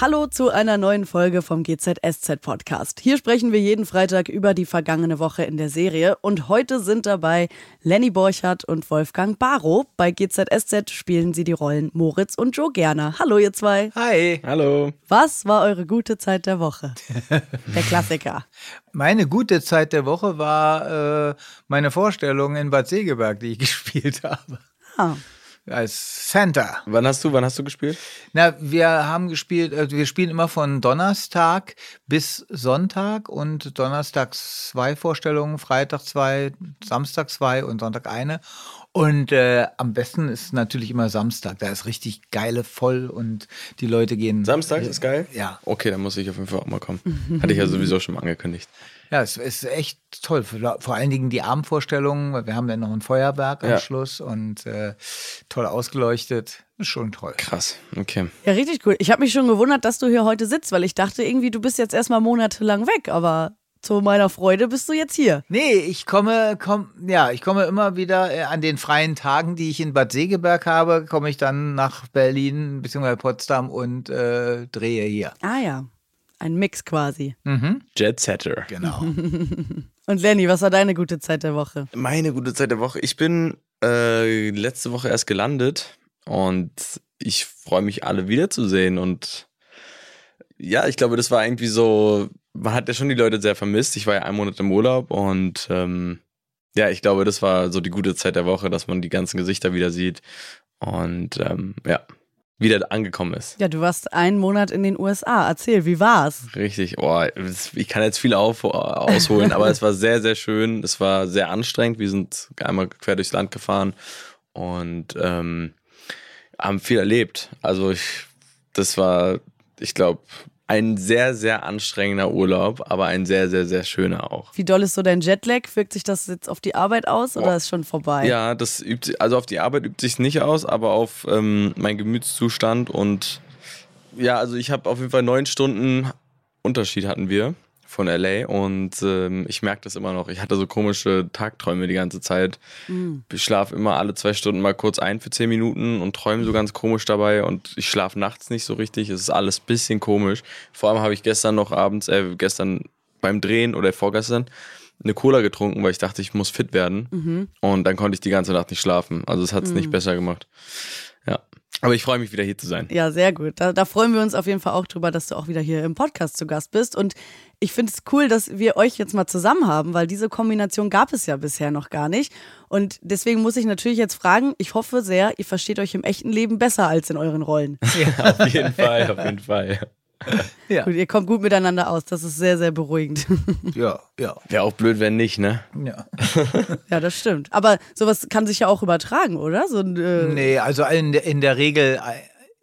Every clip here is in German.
Hallo zu einer neuen Folge vom GZSZ Podcast. Hier sprechen wir jeden Freitag über die vergangene Woche in der Serie und heute sind dabei Lenny Borchardt und Wolfgang Barrow. Bei GZSZ spielen sie die Rollen Moritz und Joe Gerner. Hallo ihr zwei. Hi. Hallo. Was war eure gute Zeit der Woche? Der Klassiker. Meine gute Zeit der Woche war äh, meine Vorstellung in Bad Segeberg, die ich gespielt habe. Ah. Als Santa. Wann hast du, wann hast du gespielt? Na, wir haben gespielt, äh, wir spielen immer von Donnerstag bis Sonntag und Donnerstag zwei Vorstellungen, Freitag zwei, Samstag zwei und Sonntag eine. Und äh, am besten ist natürlich immer Samstag. Da ist richtig geile voll und die Leute gehen. Samstag ist geil? Ja. Okay, dann muss ich auf jeden Fall auch mal kommen. Hatte ich ja sowieso schon mal angekündigt. Ja, es ist echt toll. Vor allen Dingen die Abendvorstellungen. Wir haben dann noch ein Feuerwerk am Ja. Schluss und äh, toll ausgeleuchtet. Ist schon toll. Krass, okay. Ja, richtig cool. Ich habe mich schon gewundert, dass du hier heute sitzt, weil ich dachte irgendwie, du bist jetzt erstmal monatelang weg, aber zu meiner Freude bist du jetzt hier. Nee, ich komme, komm, ja, ich komme immer wieder äh, an den freien Tagen, die ich in Bad Segeberg habe, komme ich dann nach Berlin bzw. Potsdam und äh, drehe hier. Ah ja, ein Mix quasi. Jet Setter. Genau. Und Lenny, was war deine gute Zeit der Woche? Meine gute Zeit der Woche. Ich bin äh, letzte Woche erst gelandet und ich freue mich, alle wiederzusehen. Und ja, ich glaube, das war irgendwie so, man hat ja schon die Leute sehr vermisst. Ich war ja einen Monat im Urlaub und ähm, ja, ich glaube, das war so die gute Zeit der Woche, dass man die ganzen Gesichter wieder sieht und ähm, ja, wieder angekommen ist. Ja, du warst einen Monat in den USA. Erzähl, wie war's? Richtig, oh, ich kann jetzt viel auf, ausholen, aber es war sehr, sehr schön. Es war sehr anstrengend. Wir sind einmal quer durchs Land gefahren und ähm, haben viel erlebt. Also ich, das war, ich glaube, ein sehr, sehr anstrengender Urlaub, aber ein sehr, sehr, sehr schöner auch. Wie doll ist so dein Jetlag? Wirkt sich das jetzt auf die Arbeit aus oder Boah. ist schon vorbei? Ja, das übt sich, also auf die Arbeit übt sich nicht aus, aber auf ähm, meinen Gemütszustand und ja, also ich habe auf jeden Fall neun Stunden Unterschied hatten wir von LA und ähm, ich merke das immer noch. Ich hatte so komische Tagträume die ganze Zeit. Ich schlafe immer alle zwei Stunden mal kurz ein für zehn Minuten und träume so ganz komisch dabei und ich schlafe nachts nicht so richtig. Es ist alles ein bisschen komisch. Vor allem habe ich gestern noch abends, äh, gestern beim Drehen oder vorgestern eine Cola getrunken, weil ich dachte, ich muss fit werden. Und dann konnte ich die ganze Nacht nicht schlafen. Also es hat es nicht besser gemacht. Ja. Aber ich freue mich wieder hier zu sein. Ja, sehr gut. Da, da freuen wir uns auf jeden Fall auch drüber, dass du auch wieder hier im Podcast zu Gast bist. Und ich finde es cool, dass wir euch jetzt mal zusammen haben, weil diese Kombination gab es ja bisher noch gar nicht. Und deswegen muss ich natürlich jetzt fragen, ich hoffe sehr, ihr versteht euch im echten Leben besser als in euren Rollen. auf jeden Fall, auf jeden Fall. Ja, Gut, ihr kommt gut miteinander aus. Das ist sehr, sehr beruhigend. ja, ja. Wäre auch blöd, wenn nicht, ne? ja. ja, das stimmt. Aber sowas kann sich ja auch übertragen, oder? So ein, äh, Nee, also in, der- in der Regel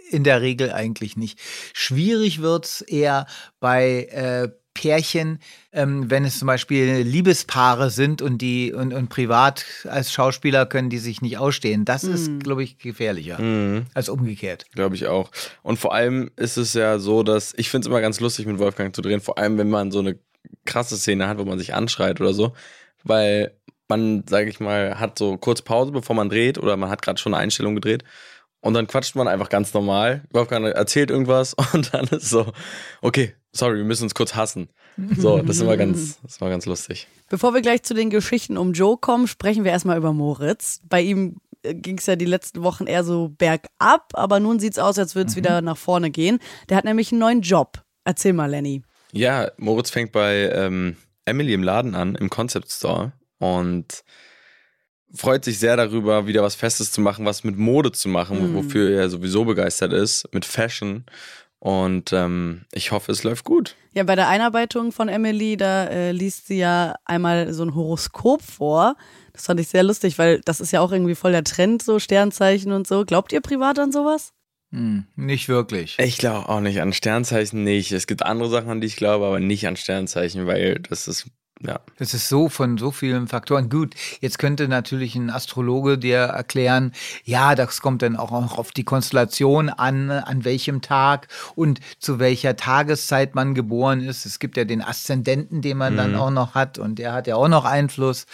in der Regel eigentlich nicht. Schwierig wird's eher bei äh, Pärchen, ähm, wenn es zum Beispiel Liebespaare sind und die und, und privat als Schauspieler können die sich nicht ausstehen. Das ist, glaube ich, gefährlicher als umgekehrt. Glaube ich auch. Und vor allem ist es ja so, dass ich finde es immer ganz lustig, mit Wolfgang zu drehen, vor allem wenn man so eine krasse Szene hat, wo man sich anschreit oder so, weil man, sage ich mal, hat so kurz Pause, bevor man dreht oder man hat gerade schon eine Einstellung gedreht und dann quatscht man einfach ganz normal. Wolfgang erzählt irgendwas und dann ist so, okay, sorry, wir müssen uns kurz hassen. So, das ist immer ganz, das immer ganz lustig. Bevor wir gleich zu den Geschichten um Joe kommen, sprechen wir erstmal über Moritz. Bei ihm ging es ja die letzten Wochen eher so bergab, aber nun sieht es aus, als würde es wieder nach vorne gehen. Der hat nämlich einen neuen Job. Erzähl mal, Lenny. Ja, Moritz fängt bei ähm, Emily im Laden an, im Concept Store und freut sich sehr darüber, wieder was Festes zu machen, was mit Mode zu machen, wofür er sowieso begeistert ist, mit Fashion. Und ähm, ich hoffe, es läuft gut. Ja, bei der Einarbeitung von Emily, da äh, liest sie ja einmal so ein Horoskop vor. Das fand ich sehr lustig, weil das ist ja auch irgendwie voll der Trend, so Sternzeichen und so. Glaubt ihr privat an sowas? Hm, nicht wirklich. Ich glaube auch nicht an Sternzeichen nicht. Es gibt andere Sachen, an die ich glaube, aber nicht an Sternzeichen, weil das ist Ja. Das ist so von so vielen Faktoren. Gut, jetzt könnte natürlich ein Astrologe dir erklären, ja, das kommt dann auch auf die Konstellation an, an welchem Tag und zu welcher Tageszeit man geboren ist. Es gibt ja den Aszendenten, den man mhm. dann auch noch hat und der hat ja auch noch Einfluss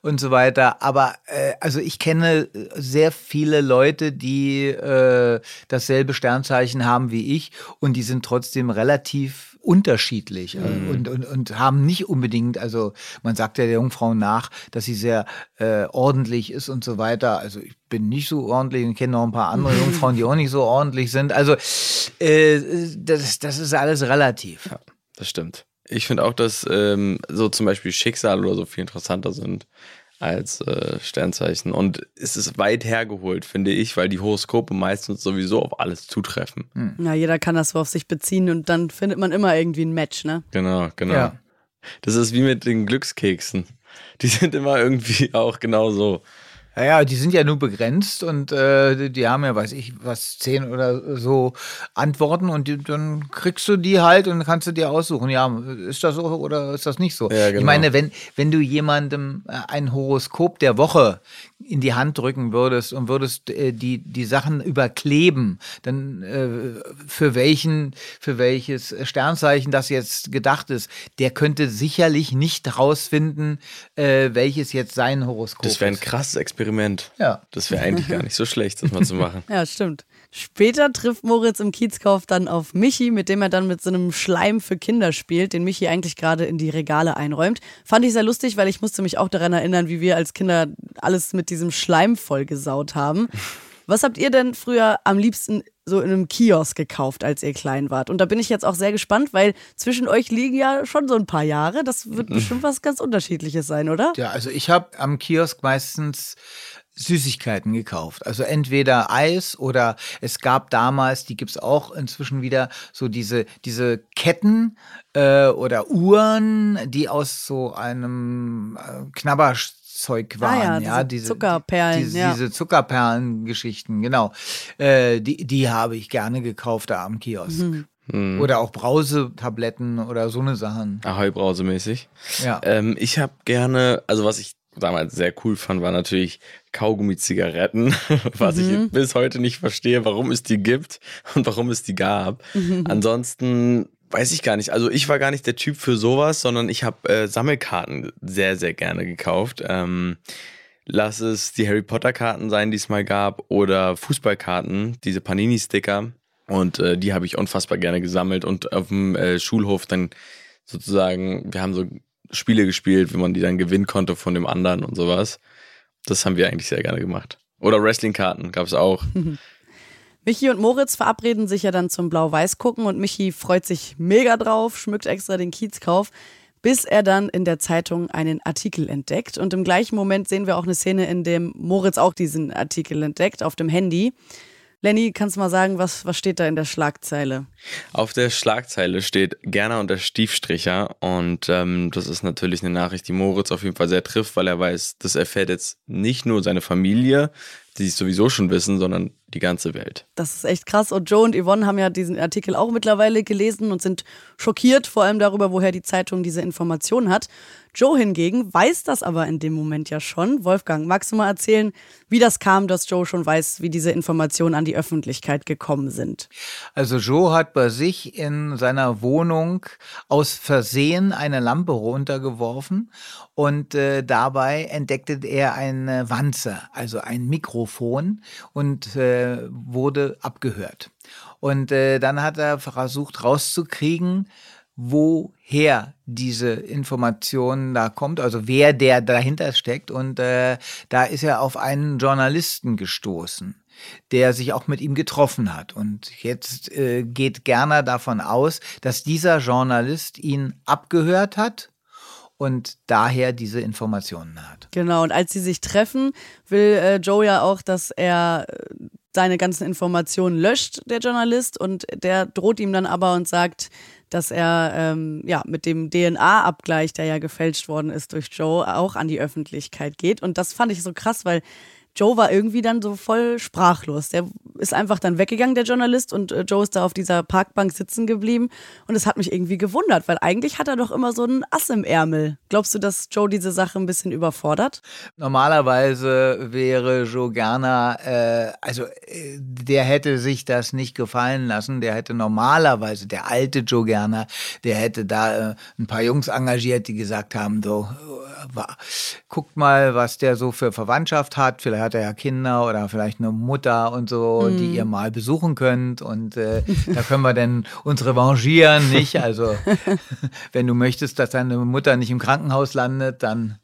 und so weiter. Aber äh, also ich kenne sehr viele Leute, die äh, dasselbe Sternzeichen haben wie ich und die sind trotzdem relativ unterschiedlich äh, mhm. und, und, und haben nicht unbedingt, also man sagt ja der Jungfrau nach, dass sie sehr äh, ordentlich ist und so weiter. Also ich bin nicht so ordentlich und kenne noch ein paar andere Jungfrauen, die auch nicht so ordentlich sind. Also äh, das, das ist alles relativ. Ja, das stimmt. Ich finde auch, dass ähm, so zum Beispiel Schicksal oder so viel interessanter sind als äh, Sternzeichen. Und es ist weit hergeholt, finde ich, weil die Horoskope meistens sowieso auf alles zutreffen. Hm. Ja, jeder kann das so auf sich beziehen und dann findet man immer irgendwie ein Match, ne? Genau, genau. Ja. Das ist wie mit den Glückskeksen. Die sind immer irgendwie auch genau so. Ja, ja, die sind ja nur begrenzt und äh, die haben ja, weiß ich, was, zehn oder so Antworten und die, dann kriegst du die halt und kannst du dir aussuchen, ja, ist das so oder ist das nicht so? Ja, genau. Ich meine, wenn, wenn du jemandem äh, ein Horoskop der Woche in die Hand drücken würdest und würdest äh, die, die Sachen überkleben, dann äh, für welchen, für welches Sternzeichen das jetzt gedacht ist, der könnte sicherlich nicht rausfinden, äh, welches jetzt sein Horoskop ist. Das wäre ein krasses Experiment. Ja. Das wäre eigentlich gar nicht so schlecht, das mal zu machen. ja, stimmt. Später trifft Moritz im Kiezkauf dann auf Michi, mit dem er dann mit so einem Schleim für Kinder spielt, den Michi eigentlich gerade in die Regale einräumt. Fand ich sehr lustig, weil ich musste mich auch daran erinnern, wie wir als Kinder alles mit diesem Schleim vollgesaut haben. Was habt ihr denn früher am liebsten so in einem Kiosk gekauft, als ihr klein wart? Und da bin ich jetzt auch sehr gespannt, weil zwischen euch liegen ja schon so ein paar Jahre. Das wird bestimmt was ganz Unterschiedliches sein, oder? Ja, also ich habe am Kiosk meistens Süßigkeiten gekauft. Also entweder Eis oder es gab damals, die gibt es auch inzwischen wieder, so diese, diese Ketten äh, oder Uhren, die aus so einem äh, Knabberzeug waren. Ah ja, ja, diese Zuckerperlen. Diese, ja. diese Zuckerperlen-Geschichten, genau. Äh, die die habe ich gerne gekauft da am Kiosk. Mhm. Mhm. Oder auch Brausetabletten oder so eine Sachen. Ahoi-Brause-mäßig. Ja. Ähm, ich habe gerne, also was ich damals sehr cool fand, war natürlich Kaugummi-Zigaretten, was mhm. ich bis heute nicht verstehe, warum es die gibt und warum es die gab. Mhm. Ansonsten weiß ich gar nicht. Also ich war gar nicht der Typ für sowas, sondern ich habe äh, Sammelkarten sehr, sehr gerne gekauft. Ähm, lass es die Harry Potter-Karten sein, die es mal gab, oder Fußballkarten, diese Panini-Sticker. Und äh, die habe ich unfassbar gerne gesammelt und auf dem äh, Schulhof dann sozusagen, wir haben so Spiele gespielt, wie man die dann gewinnen konnte von dem anderen und sowas. Das haben wir eigentlich sehr gerne gemacht. Oder Wrestling-Karten gab es auch. Michi und Moritz verabreden sich ja dann zum Blau-Weiß gucken und Michi freut sich mega drauf, schmückt extra den Kiezkauf, bis er dann in der Zeitung einen Artikel entdeckt. Und im gleichen Moment sehen wir auch eine Szene, in dem Moritz auch diesen Artikel entdeckt auf dem Handy. Lenny, kannst du mal sagen, was, was steht da in der Schlagzeile? Auf der Schlagzeile steht Gerner und der Stiefstricher und ähm, das ist natürlich eine Nachricht, die Moritz auf jeden Fall sehr trifft, weil er weiß, das erfährt jetzt nicht nur seine Familie, die es sowieso schon wissen, sondern die ganze Welt. Das ist echt krass. Und Joe und Yvonne haben ja diesen Artikel auch mittlerweile gelesen und sind schockiert, vor allem darüber, woher die Zeitung diese Informationen hat. Joe hingegen weiß das aber in dem Moment ja schon. Wolfgang, magst du mal erzählen, wie das kam, dass Joe schon weiß, wie diese Informationen an die Öffentlichkeit gekommen sind? Also Joe hat bei sich in seiner Wohnung aus Versehen eine Lampe runtergeworfen und äh, dabei entdeckte er eine Wanze, also ein Mikrofon und äh, wurde abgehört. Und äh, dann hat er versucht rauszukriegen, woher diese Information da kommt, also wer der dahinter steckt. Und äh, da ist er auf einen Journalisten gestoßen, der sich auch mit ihm getroffen hat. Und jetzt äh, geht Gerner davon aus, dass dieser Journalist ihn abgehört hat und daher diese Informationen hat. Genau, und als sie sich treffen, will äh, Joe ja auch, dass er äh, seine ganzen Informationen löscht, der Journalist, und der droht ihm dann aber und sagt, dass er ähm, ja mit dem DNA-Abgleich, der ja gefälscht worden ist durch Joe, auch an die Öffentlichkeit geht. Und das fand ich so krass, weil Joe war irgendwie dann so voll sprachlos. Der ist einfach dann weggegangen, der Journalist, und äh, Joe ist da auf dieser Parkbank sitzen geblieben. Und es hat mich irgendwie gewundert, weil eigentlich hat er doch immer so einen Ass im Ärmel. Glaubst du, dass Joe diese Sache ein bisschen überfordert? Normalerweise wäre Joe Gerner, äh, also äh, der hätte sich das nicht gefallen lassen. Der hätte normalerweise, der alte Joe Gerner, der hätte da äh, ein paar Jungs engagiert, die gesagt haben, so, äh, guckt mal, was der so für Verwandtschaft hat. Vielleicht hat er ja Kinder oder vielleicht eine Mutter und so, mhm. die ihr mal besuchen könnt. Und äh, da können wir dann uns revanchieren, nicht? Also, wenn du möchtest, dass deine Mutter nicht im Krankenhaus landet, dann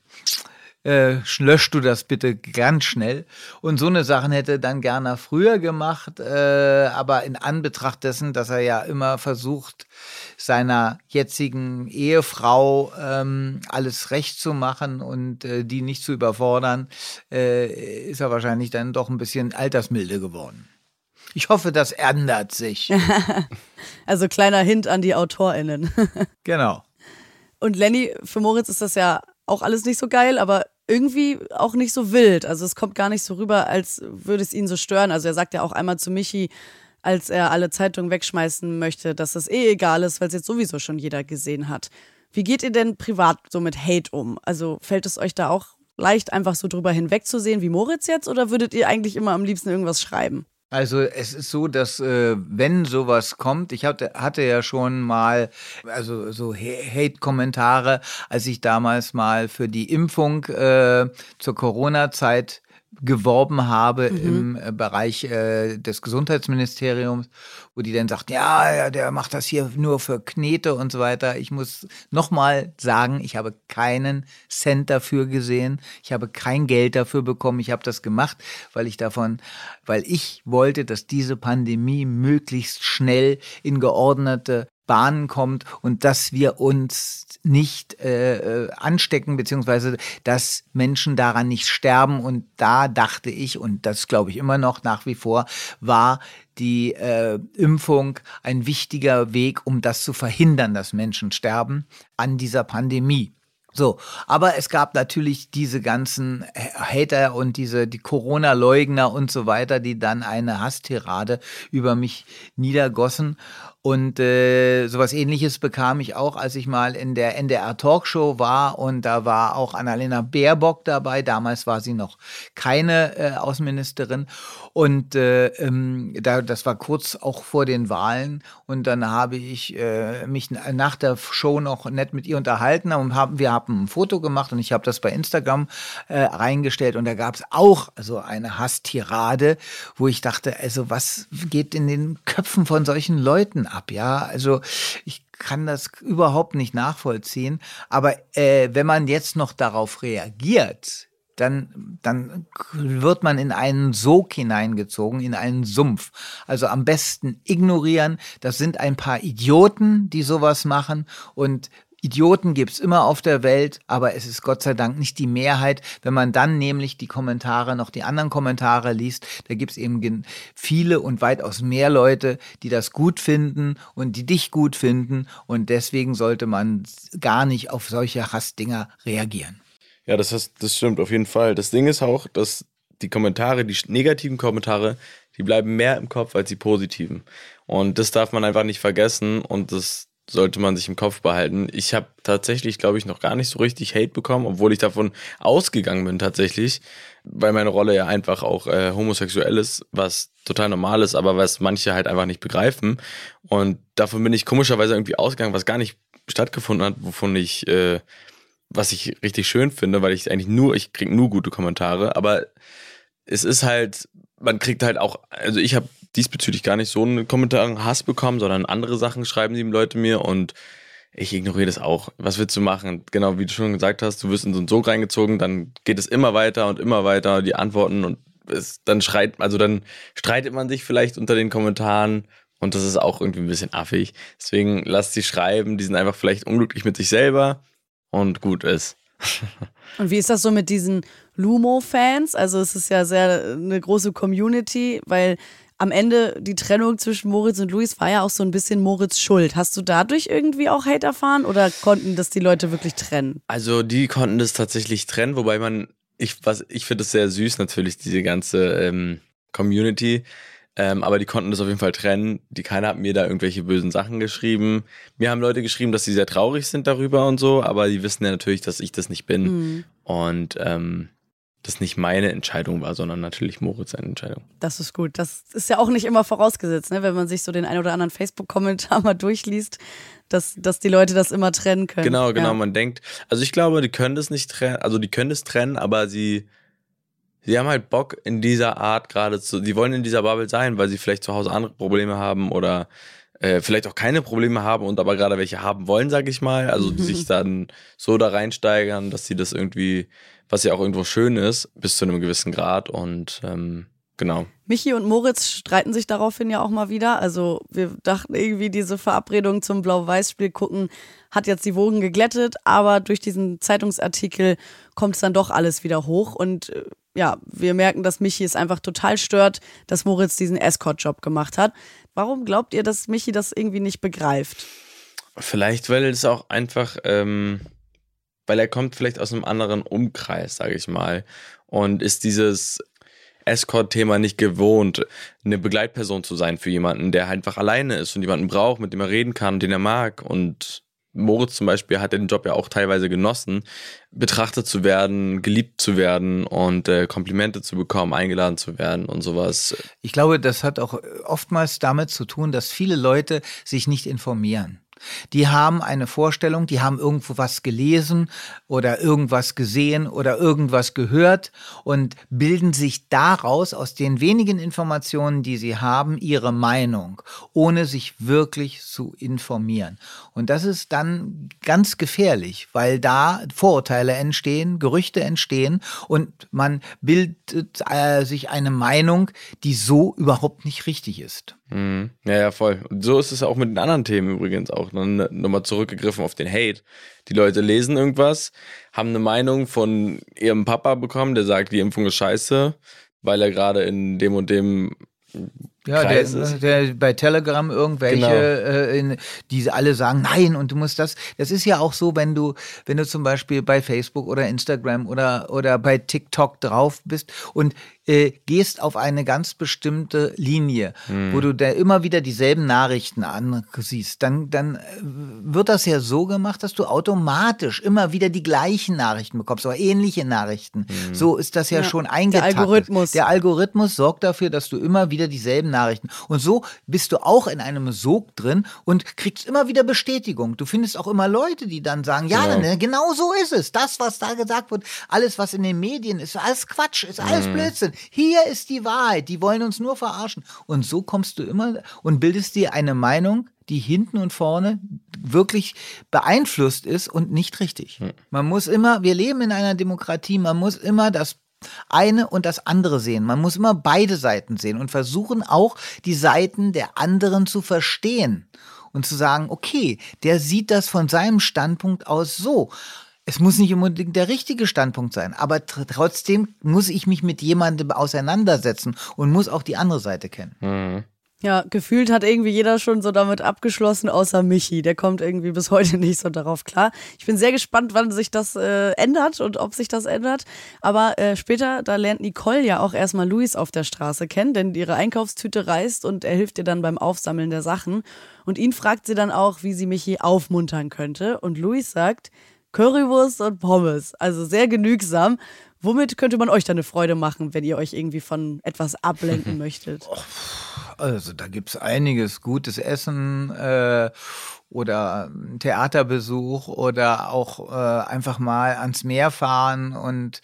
äh, löschst du das bitte ganz schnell. Und so eine Sachen hätte dann gerne früher gemacht, äh, aber in Anbetracht dessen, dass er ja immer versucht, seiner jetzigen Ehefrau ähm, alles recht zu machen und äh, die nicht zu überfordern, äh, ist er wahrscheinlich dann doch ein bisschen altersmilde geworden. Ich hoffe, das ändert sich. also kleiner Hint an die AutorInnen. genau. Und Lenny, für Moritz ist das ja auch alles nicht so geil, aber irgendwie auch nicht so wild. Also es kommt gar nicht so rüber, als würde es ihn so stören. Also er sagt ja auch einmal zu Michi, als er alle Zeitungen wegschmeißen möchte, dass das eh egal ist, weil es jetzt sowieso schon jeder gesehen hat. Wie geht ihr denn privat so mit Hate um? Also fällt es euch da auch leicht, einfach so drüber hinwegzusehen wie Moritz jetzt oder würdet ihr eigentlich immer am liebsten irgendwas schreiben? Also es ist so, dass äh, wenn sowas kommt, ich hatte, hatte ja schon mal also so Hate-Kommentare, als ich damals mal für die Impfung äh, zur Corona-Zeit geworben habe mhm. im äh, Bereich äh, des Gesundheitsministeriums, wo die dann sagt, ja, ja, der macht das hier nur für Knete und so weiter. Ich muss nochmal sagen, ich habe keinen Cent dafür gesehen. Ich habe kein Geld dafür bekommen. Ich habe das gemacht, weil ich davon, weil ich wollte, dass diese Pandemie möglichst schnell in geordnete Bahnen kommt und dass wir uns nicht äh, äh, anstecken, beziehungsweise dass Menschen daran nicht sterben. Und da dachte ich, und das glaube ich immer noch nach wie vor, war die äh, Impfung ein wichtiger Weg, um das zu verhindern, dass Menschen sterben an dieser Pandemie. So, aber es gab natürlich diese ganzen Hater und diese die Corona-Leugner und so weiter, die dann eine Hasstirade über mich niedergossen. Und äh, sowas ähnliches bekam ich auch, als ich mal in der NDR Talkshow war und da war auch Annalena Baerbock dabei. Damals war sie noch keine äh, Außenministerin. Und äh, ähm, da, das war kurz auch vor den Wahlen. Und dann habe ich äh, mich nach der Show noch nett mit ihr unterhalten und haben, wir haben ein Foto gemacht und ich habe das bei Instagram äh, reingestellt. Und da gab es auch so eine Hasstirade, wo ich dachte, also was geht in den Köpfen von solchen Leuten ab? Ja, also ich kann das überhaupt nicht nachvollziehen. Aber äh, wenn man jetzt noch darauf reagiert, dann, dann wird man in einen Sog hineingezogen, in einen Sumpf. Also am besten ignorieren. Das sind ein paar Idioten, die sowas machen. Und Idioten gibt es immer auf der Welt, aber es ist Gott sei Dank nicht die Mehrheit. Wenn man dann nämlich die Kommentare, noch die anderen Kommentare liest, da gibt es eben viele und weitaus mehr Leute, die das gut finden und die dich gut finden. Und deswegen sollte man gar nicht auf solche Hassdinger reagieren. Ja, das, heißt, das stimmt auf jeden Fall. Das Ding ist auch, dass die Kommentare, die negativen Kommentare, die bleiben mehr im Kopf als die positiven. Und das darf man einfach nicht vergessen und das sollte man sich im Kopf behalten. Ich habe tatsächlich, glaube ich, noch gar nicht so richtig Hate bekommen, obwohl ich davon ausgegangen bin tatsächlich, weil meine Rolle ja einfach auch äh, homosexuell ist, was total normal ist, aber was manche halt einfach nicht begreifen. Und davon bin ich komischerweise irgendwie ausgegangen, was gar nicht stattgefunden hat, wovon ich, äh, was ich richtig schön finde, weil ich eigentlich nur, ich kriege nur gute Kommentare, aber es ist halt, man kriegt halt auch, also ich habe diesbezüglich gar nicht so einen Kommentar Hass bekommen, sondern andere Sachen schreiben die Leute mir und ich ignoriere das auch. Was willst du machen? Genau, wie du schon gesagt hast, du wirst in so einen Sog reingezogen, dann geht es immer weiter und immer weiter, die Antworten und es, dann schreit, also dann streitet man sich vielleicht unter den Kommentaren und das ist auch irgendwie ein bisschen affig. Deswegen lasst sie schreiben, die sind einfach vielleicht unglücklich mit sich selber und gut ist. Und wie ist das so mit diesen Lumo-Fans? Also es ist ja sehr eine große Community, weil am Ende die Trennung zwischen Moritz und Luis war ja auch so ein bisschen Moritz Schuld. Hast du dadurch irgendwie auch Hate erfahren oder konnten das die Leute wirklich trennen? Also die konnten das tatsächlich trennen, wobei man ich, ich finde es sehr süß natürlich, diese ganze ähm, Community. Ähm, aber die konnten das auf jeden Fall trennen. Die keiner hat mir da irgendwelche bösen Sachen geschrieben. Mir haben Leute geschrieben, dass sie sehr traurig sind darüber und so, aber die wissen ja natürlich, dass ich das nicht bin. Mhm. Und ähm, das nicht meine Entscheidung war, sondern natürlich Moritz seine Entscheidung. Das ist gut. Das ist ja auch nicht immer vorausgesetzt, ne? wenn man sich so den ein oder anderen Facebook-Kommentar mal durchliest, dass, dass die Leute das immer trennen können. Genau, genau. Ja. Man denkt, also ich glaube, die können das nicht trennen, also die können das trennen, aber sie, sie haben halt Bock in dieser Art gerade zu, die wollen in dieser Bubble sein, weil sie vielleicht zu Hause andere Probleme haben oder äh, vielleicht auch keine Probleme haben und aber gerade welche haben wollen, sag ich mal. Also die sich dann so da reinsteigern, dass sie das irgendwie was ja auch irgendwo schön ist, bis zu einem gewissen Grad. Und ähm, genau. Michi und Moritz streiten sich daraufhin ja auch mal wieder. Also wir dachten irgendwie, diese Verabredung zum Blau-Weiß-Spiel gucken hat jetzt die Wogen geglättet, aber durch diesen Zeitungsartikel kommt es dann doch alles wieder hoch. Und äh, ja, wir merken, dass Michi es einfach total stört, dass Moritz diesen Escort-Job gemacht hat. Warum glaubt ihr, dass Michi das irgendwie nicht begreift? Vielleicht, weil es auch einfach ähm, weil er kommt vielleicht aus einem anderen Umkreis, sage ich mal, und ist dieses Escort-Thema nicht gewohnt, eine Begleitperson zu sein für jemanden, der einfach alleine ist und jemanden braucht, mit dem er reden kann, den er mag. Und Moritz zum Beispiel hat den Job ja auch teilweise genossen, betrachtet zu werden, geliebt zu werden und äh, Komplimente zu bekommen, eingeladen zu werden und sowas. Ich glaube, das hat auch oftmals damit zu tun, dass viele Leute sich nicht informieren. Die haben eine Vorstellung, die haben irgendwo was gelesen oder irgendwas gesehen oder irgendwas gehört und bilden sich daraus, aus den wenigen Informationen, die sie haben, ihre Meinung, ohne sich wirklich zu informieren. Und das ist dann ganz gefährlich, weil da Vorurteile entstehen, Gerüchte entstehen und man bildet äh, sich eine Meinung, die so überhaupt nicht richtig ist. Mhm. Ja, ja, voll. Und so ist es auch mit den anderen Themen übrigens auch. Dann ne, nochmal zurückgegriffen auf den Hate. Die Leute lesen irgendwas, haben eine Meinung von ihrem Papa bekommen, der sagt, die Impfung ist scheiße, weil er gerade in dem und dem ja, der, der, bei Telegram irgendwelche, genau. äh, in, die alle sagen, nein, und du musst das. Das ist ja auch so, wenn du, wenn du zum Beispiel bei Facebook oder Instagram oder, oder bei TikTok drauf bist und äh, gehst auf eine ganz bestimmte Linie, mhm. wo du da immer wieder dieselben Nachrichten ansiehst, dann, dann äh, wird das ja so gemacht, dass du automatisch immer wieder die gleichen Nachrichten bekommst oder ähnliche Nachrichten. Mhm. So ist das ja, ja schon eingetaktet. Der Algorithmus. Der Algorithmus sorgt dafür, dass du immer wieder dieselben Nachrichten. Und so bist du auch in einem Sog drin und kriegst immer wieder Bestätigung. Du findest auch immer Leute, die dann sagen, ja, genau, ne, genau so ist es. Das, was da gesagt wird, alles, was in den Medien ist, alles Quatsch, ist alles mhm. Blödsinn. Hier ist die Wahrheit. Die wollen uns nur verarschen. Und so kommst du immer und bildest dir eine Meinung, die hinten und vorne wirklich beeinflusst ist und nicht richtig. Hm. Man muss immer, wir leben in einer Demokratie, man muss immer das eine und das andere sehen. Man muss immer beide Seiten sehen und versuchen auch die Seiten der anderen zu verstehen und zu sagen, okay, der sieht das von seinem Standpunkt aus so es muss nicht unbedingt der richtige Standpunkt sein, aber tr trotzdem muss ich mich mit jemandem auseinandersetzen und muss auch die andere Seite kennen. Mhm. Ja, gefühlt hat irgendwie jeder schon so damit abgeschlossen, außer Michi. Der kommt irgendwie bis heute nicht so darauf klar. Ich bin sehr gespannt, wann sich das äh, ändert und ob sich das ändert. Aber äh, später, da lernt Nicole ja auch erstmal Luis auf der Straße kennen, denn ihre Einkaufstüte reißt und er hilft ihr dann beim Aufsammeln der Sachen. Und ihn fragt sie dann auch, wie sie Michi aufmuntern könnte. Und Luis sagt, Currywurst und Pommes. Also sehr genügsam. Womit könnte man euch dann eine Freude machen, wenn ihr euch irgendwie von etwas ablenken möchtet? Also da gibt es einiges. Gutes Essen äh, oder Theaterbesuch oder auch äh, einfach mal ans Meer fahren und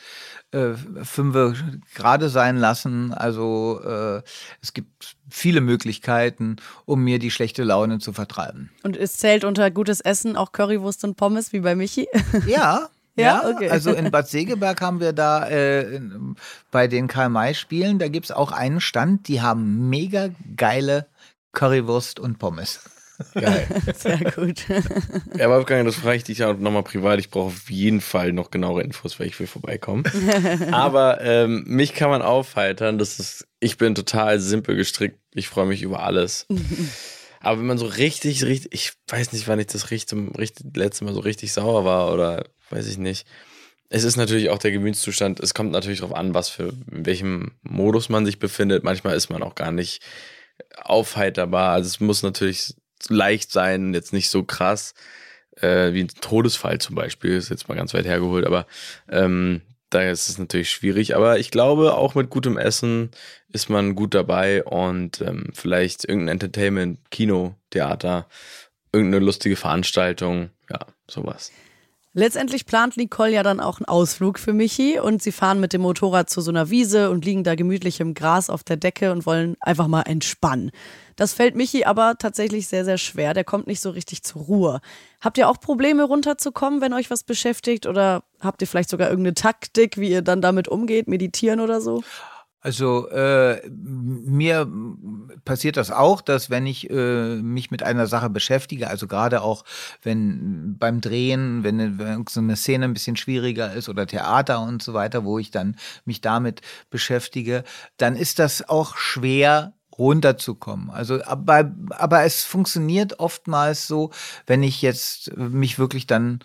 äh, fünf gerade sein lassen. Also äh, es gibt viele Möglichkeiten, um mir die schlechte Laune zu vertreiben. Und es zählt unter gutes Essen auch Currywurst und Pommes wie bei Michi? Ja. Ja, okay. also in Bad Segeberg haben wir da äh, bei den Karl-May-Spielen, da gibt es auch einen Stand, die haben mega geile Currywurst und Pommes. Geil. Sehr gut. Ja, Wolfgang, das frage ich dich auch nochmal privat. Ich brauche auf jeden Fall noch genauere Infos, weil ich will vorbeikommen. Aber ähm, mich kann man aufheitern. Das ist, ich bin total simpel gestrickt. Ich freue mich über alles. Aber wenn man so richtig, richtig, ich weiß nicht, wann ich das richtig, richtig letzte Mal so richtig sauer war oder weiß ich nicht. Es ist natürlich auch der Gemütszustand. Es kommt natürlich darauf an, was für in welchem Modus man sich befindet. Manchmal ist man auch gar nicht aufheiterbar. Also es muss natürlich leicht sein, jetzt nicht so krass äh, wie ein Todesfall zum Beispiel. Ist jetzt mal ganz weit hergeholt, aber ähm, da ist es natürlich schwierig. Aber ich glaube, auch mit gutem Essen ist man gut dabei und ähm, vielleicht irgendein Entertainment, Kino, Theater, irgendeine lustige Veranstaltung, ja, sowas. Letztendlich plant Nicole ja dann auch einen Ausflug für Michi und sie fahren mit dem Motorrad zu so einer Wiese und liegen da gemütlich im Gras auf der Decke und wollen einfach mal entspannen. Das fällt Michi aber tatsächlich sehr, sehr schwer. Der kommt nicht so richtig zur Ruhe. Habt ihr auch Probleme runterzukommen, wenn euch was beschäftigt? Oder habt ihr vielleicht sogar irgendeine Taktik, wie ihr dann damit umgeht, meditieren oder so? Also äh, mir passiert das auch, dass wenn ich äh, mich mit einer Sache beschäftige, also gerade auch wenn beim Drehen, wenn, wenn so eine Szene ein bisschen schwieriger ist oder Theater und so weiter, wo ich dann mich damit beschäftige, dann ist das auch schwer runterzukommen. Also aber, aber es funktioniert oftmals so, wenn ich jetzt mich wirklich dann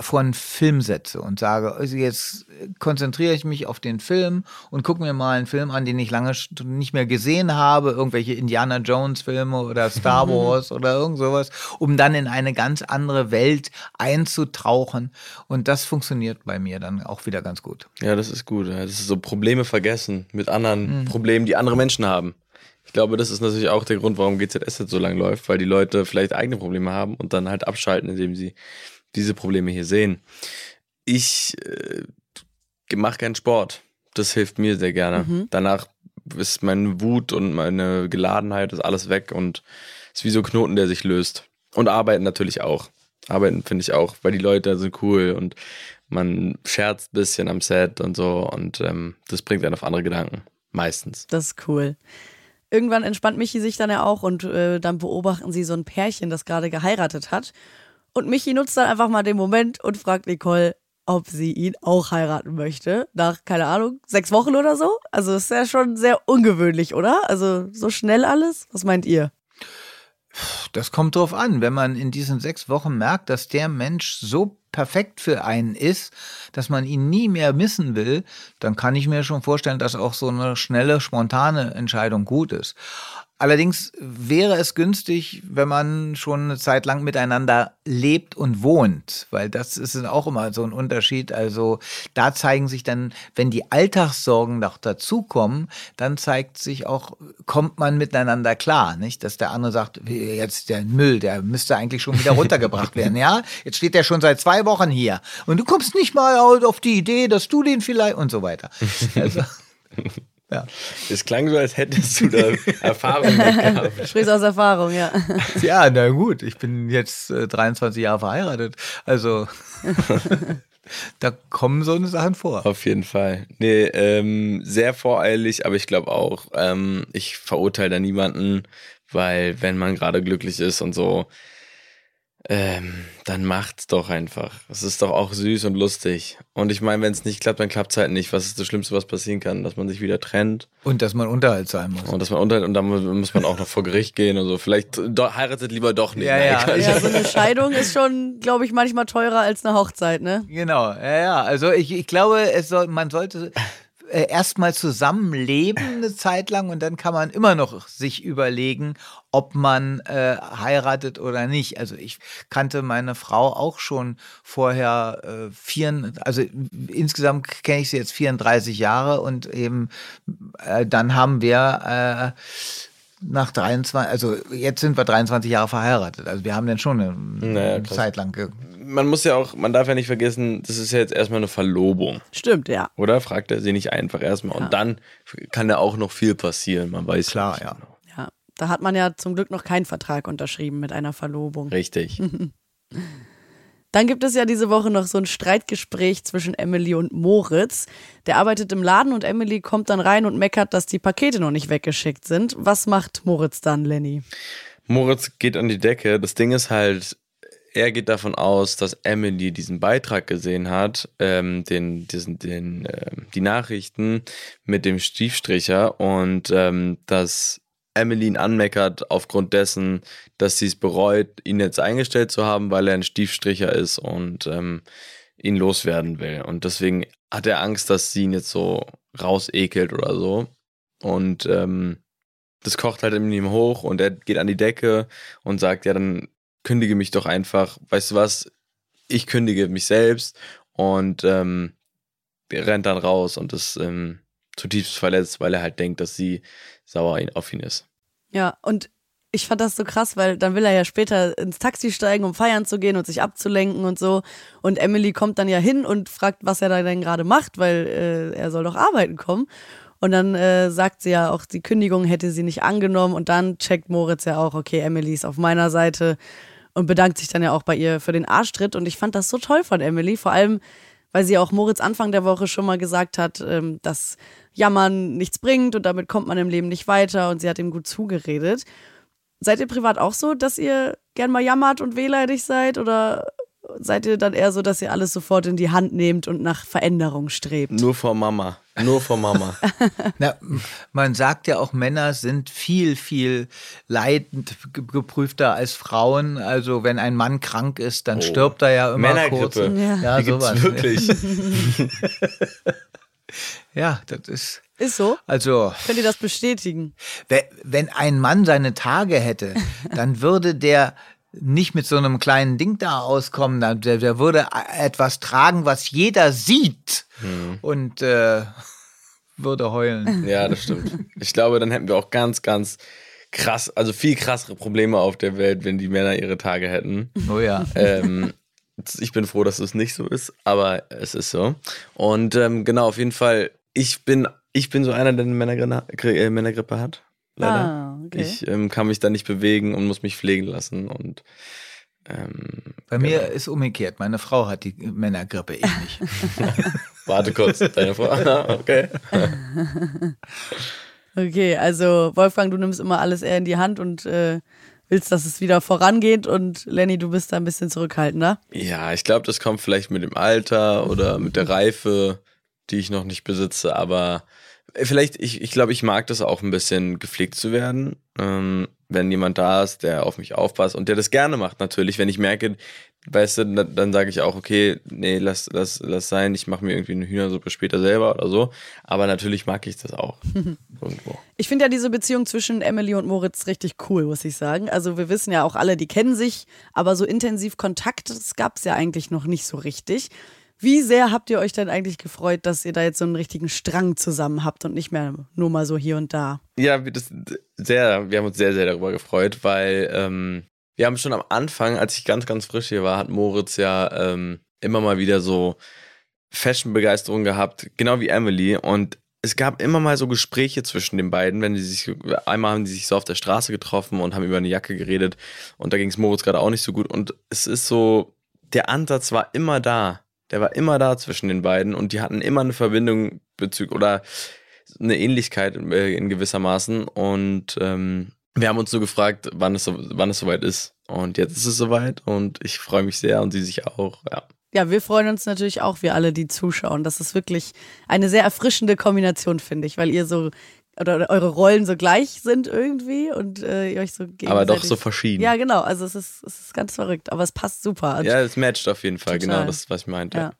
vor einen Film setze und sage, also jetzt konzentriere ich mich auf den Film und gucke mir mal einen Film an, den ich lange nicht mehr gesehen habe, irgendwelche Indiana Jones Filme oder Star Wars oder irgend sowas, um dann in eine ganz andere Welt einzutauchen und das funktioniert bei mir dann auch wieder ganz gut. Ja, das ist gut. Das ist so Probleme vergessen mit anderen mhm. Problemen, die andere Menschen haben. Ich glaube, das ist natürlich auch der Grund, warum GZS jetzt so lange läuft, weil die Leute vielleicht eigene Probleme haben und dann halt abschalten, indem sie diese Probleme hier sehen. Ich äh, mache keinen Sport. Das hilft mir sehr gerne. Mhm. Danach ist meine Wut und meine Geladenheit ist alles weg und ist wie so ein Knoten, der sich löst. Und arbeiten natürlich auch. Arbeiten finde ich auch, weil die Leute sind cool und man scherzt ein bisschen am Set und so und ähm, das bringt einen auf andere Gedanken. Meistens. Das ist cool. Irgendwann entspannt Michi sich dann ja auch und äh, dann beobachten sie so ein Pärchen, das gerade geheiratet hat. Und Michi nutzt dann einfach mal den Moment und fragt Nicole, ob sie ihn auch heiraten möchte. Nach, keine Ahnung, sechs Wochen oder so. Also ist ja schon sehr ungewöhnlich, oder? Also so schnell alles. Was meint ihr? Das kommt drauf an. Wenn man in diesen sechs Wochen merkt, dass der Mensch so perfekt für einen ist, dass man ihn nie mehr missen will, dann kann ich mir schon vorstellen, dass auch so eine schnelle, spontane Entscheidung gut ist. Allerdings wäre es günstig, wenn man schon eine Zeit lang miteinander lebt und wohnt, weil das ist auch immer so ein Unterschied. Also da zeigen sich dann, wenn die Alltagssorgen noch dazukommen, dann zeigt sich auch, kommt man miteinander klar, nicht? Dass der andere sagt, jetzt der Müll, der müsste eigentlich schon wieder runtergebracht werden, ja? Jetzt steht der schon seit zwei Wochen hier und du kommst nicht mal auf die Idee, dass du den vielleicht und so weiter. Also ja. Es klang so, als hättest du da Erfahrung gehabt. Sprichst aus Erfahrung, ja. Ja, na gut, ich bin jetzt äh, 23 Jahre verheiratet. Also da kommen so eine Sachen vor. Auf jeden Fall. Nee, ähm, sehr voreilig, aber ich glaube auch, ähm, ich verurteile da niemanden, weil wenn man gerade glücklich ist und so, ähm, dann macht's doch einfach. Es ist doch auch süß und lustig. Und ich meine, wenn es nicht klappt, dann klappt's halt nicht. Was ist das Schlimmste, was passieren kann? Dass man sich wieder trennt. Und dass man Unterhalt sein muss. Und dass man Unterhalt und dann muss man auch noch vor Gericht gehen und so. Vielleicht do, heiratet lieber doch nicht. Ja, ja. ja, so eine Scheidung ist schon, glaube ich, manchmal teurer als eine Hochzeit, ne? Genau, ja, ja. Also ich, ich glaube, es soll, man sollte äh, erstmal zusammenleben eine Zeit lang und dann kann man immer noch sich überlegen, ob man äh, heiratet oder nicht. Also ich kannte meine Frau auch schon vorher äh, vier, also insgesamt kenne ich sie jetzt 34 Jahre und eben äh, dann haben wir äh, nach 23, also jetzt sind wir 23 Jahre verheiratet. Also wir haben dann schon eine, naja, Zeit lang man muss ja auch, man darf ja nicht vergessen, das ist ja jetzt erstmal eine Verlobung. Stimmt, ja. Oder? Fragt er sie nicht einfach erstmal. Ja. Und dann kann ja auch noch viel passieren. Man weiß Klar, ja. Genau. Ja. Da hat man ja zum Glück noch keinen Vertrag unterschrieben mit einer Verlobung. Richtig. Dann gibt es ja diese Woche noch so ein Streitgespräch zwischen Emily und Moritz. Der arbeitet im Laden und Emily kommt dann rein und meckert, dass die Pakete noch nicht weggeschickt sind. Was macht Moritz dann, Lenny? Moritz geht an die Decke. Das Ding ist halt, er geht davon aus, dass Emily diesen Beitrag gesehen hat, ähm, den, diesen, den, äh, die Nachrichten mit dem Stiefstricher und ähm, dass Emily ihn anmeckert aufgrund dessen, dass sie es bereut, ihn jetzt eingestellt zu haben, weil er ein Stiefstricher ist und ähm, ihn loswerden will. Und deswegen hat er Angst, dass sie ihn jetzt so rausekelt oder so. Und ähm, das kocht halt in ihm hoch und er geht an die Decke und sagt, ja, dann kündige mich doch einfach, weißt du was, ich kündige mich selbst und ähm, rennt dann raus und ist ähm, zutiefst verletzt, weil er halt denkt, dass sie sauer auf ihn ist. Ja, und ich fand das so krass, weil dann will er ja später ins Taxi steigen, um feiern zu gehen und sich abzulenken und so. Und Emily kommt dann ja hin und fragt, was er da denn gerade macht, weil äh, er soll doch arbeiten kommen. Und dann äh, sagt sie ja auch, die Kündigung hätte sie nicht angenommen. Und dann checkt Moritz ja auch, okay, Emily ist auf meiner Seite und bedankt sich dann ja auch bei ihr für den Arschtritt. Und ich fand das so toll von Emily, vor allem, weil sie auch Moritz Anfang der Woche schon mal gesagt hat, ähm, dass Jammern nichts bringt und damit kommt man im Leben nicht weiter. Und sie hat ihm gut zugeredet. Seid ihr privat auch so, dass ihr gern mal jammert und wehleidig seid? Oder seid ihr dann eher so, dass ihr alles sofort in die Hand nehmt und nach Veränderung strebt? Nur vor Mama. Nur vor Mama. Na, man sagt ja auch, Männer sind viel, viel leidend geprüfter als Frauen. Also wenn ein Mann krank ist, dann oh. stirbt er ja immer kurz. Ja, ja sowas. Wirklich. ja, das ist. Ist so? Also. Könnt ihr das bestätigen? Wenn ein Mann seine Tage hätte, dann würde der nicht mit so einem kleinen Ding da auskommen. Der, der würde etwas tragen, was jeder sieht hm. und äh, würde heulen. Ja, das stimmt. Ich glaube, dann hätten wir auch ganz, ganz krass, also viel krassere Probleme auf der Welt, wenn die Männer ihre Tage hätten. Oh ja. Ähm, ich bin froh, dass es nicht so ist, aber es ist so. Und ähm, genau, auf jeden Fall, ich bin, ich bin so einer, der eine Männergrippe, äh, Männergrippe hat leider. Ah, okay. Ich ähm, kann mich da nicht bewegen und muss mich pflegen lassen und ähm, bei genau. mir ist umgekehrt. Meine Frau hat die Männergrippe, ich nicht. Warte kurz, deine Frau. okay. okay, also Wolfgang, du nimmst immer alles eher in die Hand und äh, willst, dass es wieder vorangeht und Lenny, du bist da ein bisschen zurückhaltender. Ja, ich glaube, das kommt vielleicht mit dem Alter oder mit der Reife, die ich noch nicht besitze, aber vielleicht, ich, ich glaube, ich mag das auch ein bisschen gepflegt zu werden. Ähm, wenn jemand da ist, der auf mich aufpasst und der das gerne macht, natürlich. Wenn ich merke, weißt du, dann, dann sage ich auch, okay, nee, lass, lass, lass sein, ich mache mir irgendwie eine Hühnersuppe später selber oder so. Aber natürlich mag ich das auch. irgendwo. Ich finde ja diese Beziehung zwischen Emily und Moritz richtig cool, muss ich sagen. Also wir wissen ja auch alle, die kennen sich, aber so intensiv Kontakt, das gab es ja eigentlich noch nicht so richtig. Wie sehr habt ihr euch denn eigentlich gefreut, dass ihr da jetzt so einen richtigen Strang zusammen habt und nicht mehr nur mal so hier und da? Ja, das sehr, wir haben uns sehr, sehr darüber gefreut, weil ähm, wir haben schon am Anfang, als ich ganz, ganz frisch hier war, hat Moritz ja ähm, immer mal wieder so Fashion-Begeisterung gehabt, genau wie Emily. Und es gab immer mal so Gespräche zwischen den beiden, wenn die sich, einmal haben die sich so auf der Straße getroffen und haben über eine Jacke geredet und da ging es Moritz gerade auch nicht so gut. Und es ist so, der Ansatz war immer da der war immer da zwischen den beiden und die hatten immer eine Verbindung bezüglich oder eine Ähnlichkeit äh, in gewissermaßen. Und ähm, wir haben uns so gefragt, wann es, wann es soweit ist. Und jetzt ist es soweit und ich freue mich sehr und sie sich auch, ja. Ja, wir freuen uns natürlich auch, wir alle, die zuschauen. Das ist wirklich eine sehr erfrischende Kombination, finde ich, weil ihr so oder eure Rollen so gleich sind irgendwie und äh, ihr euch so gegenseitig... Aber doch so verschieden. Ja, genau. Also es ist, es ist ganz verrückt, aber es passt super. ja, es matcht auf jeden Fall. Total. Genau das, was ich meinte. Ja.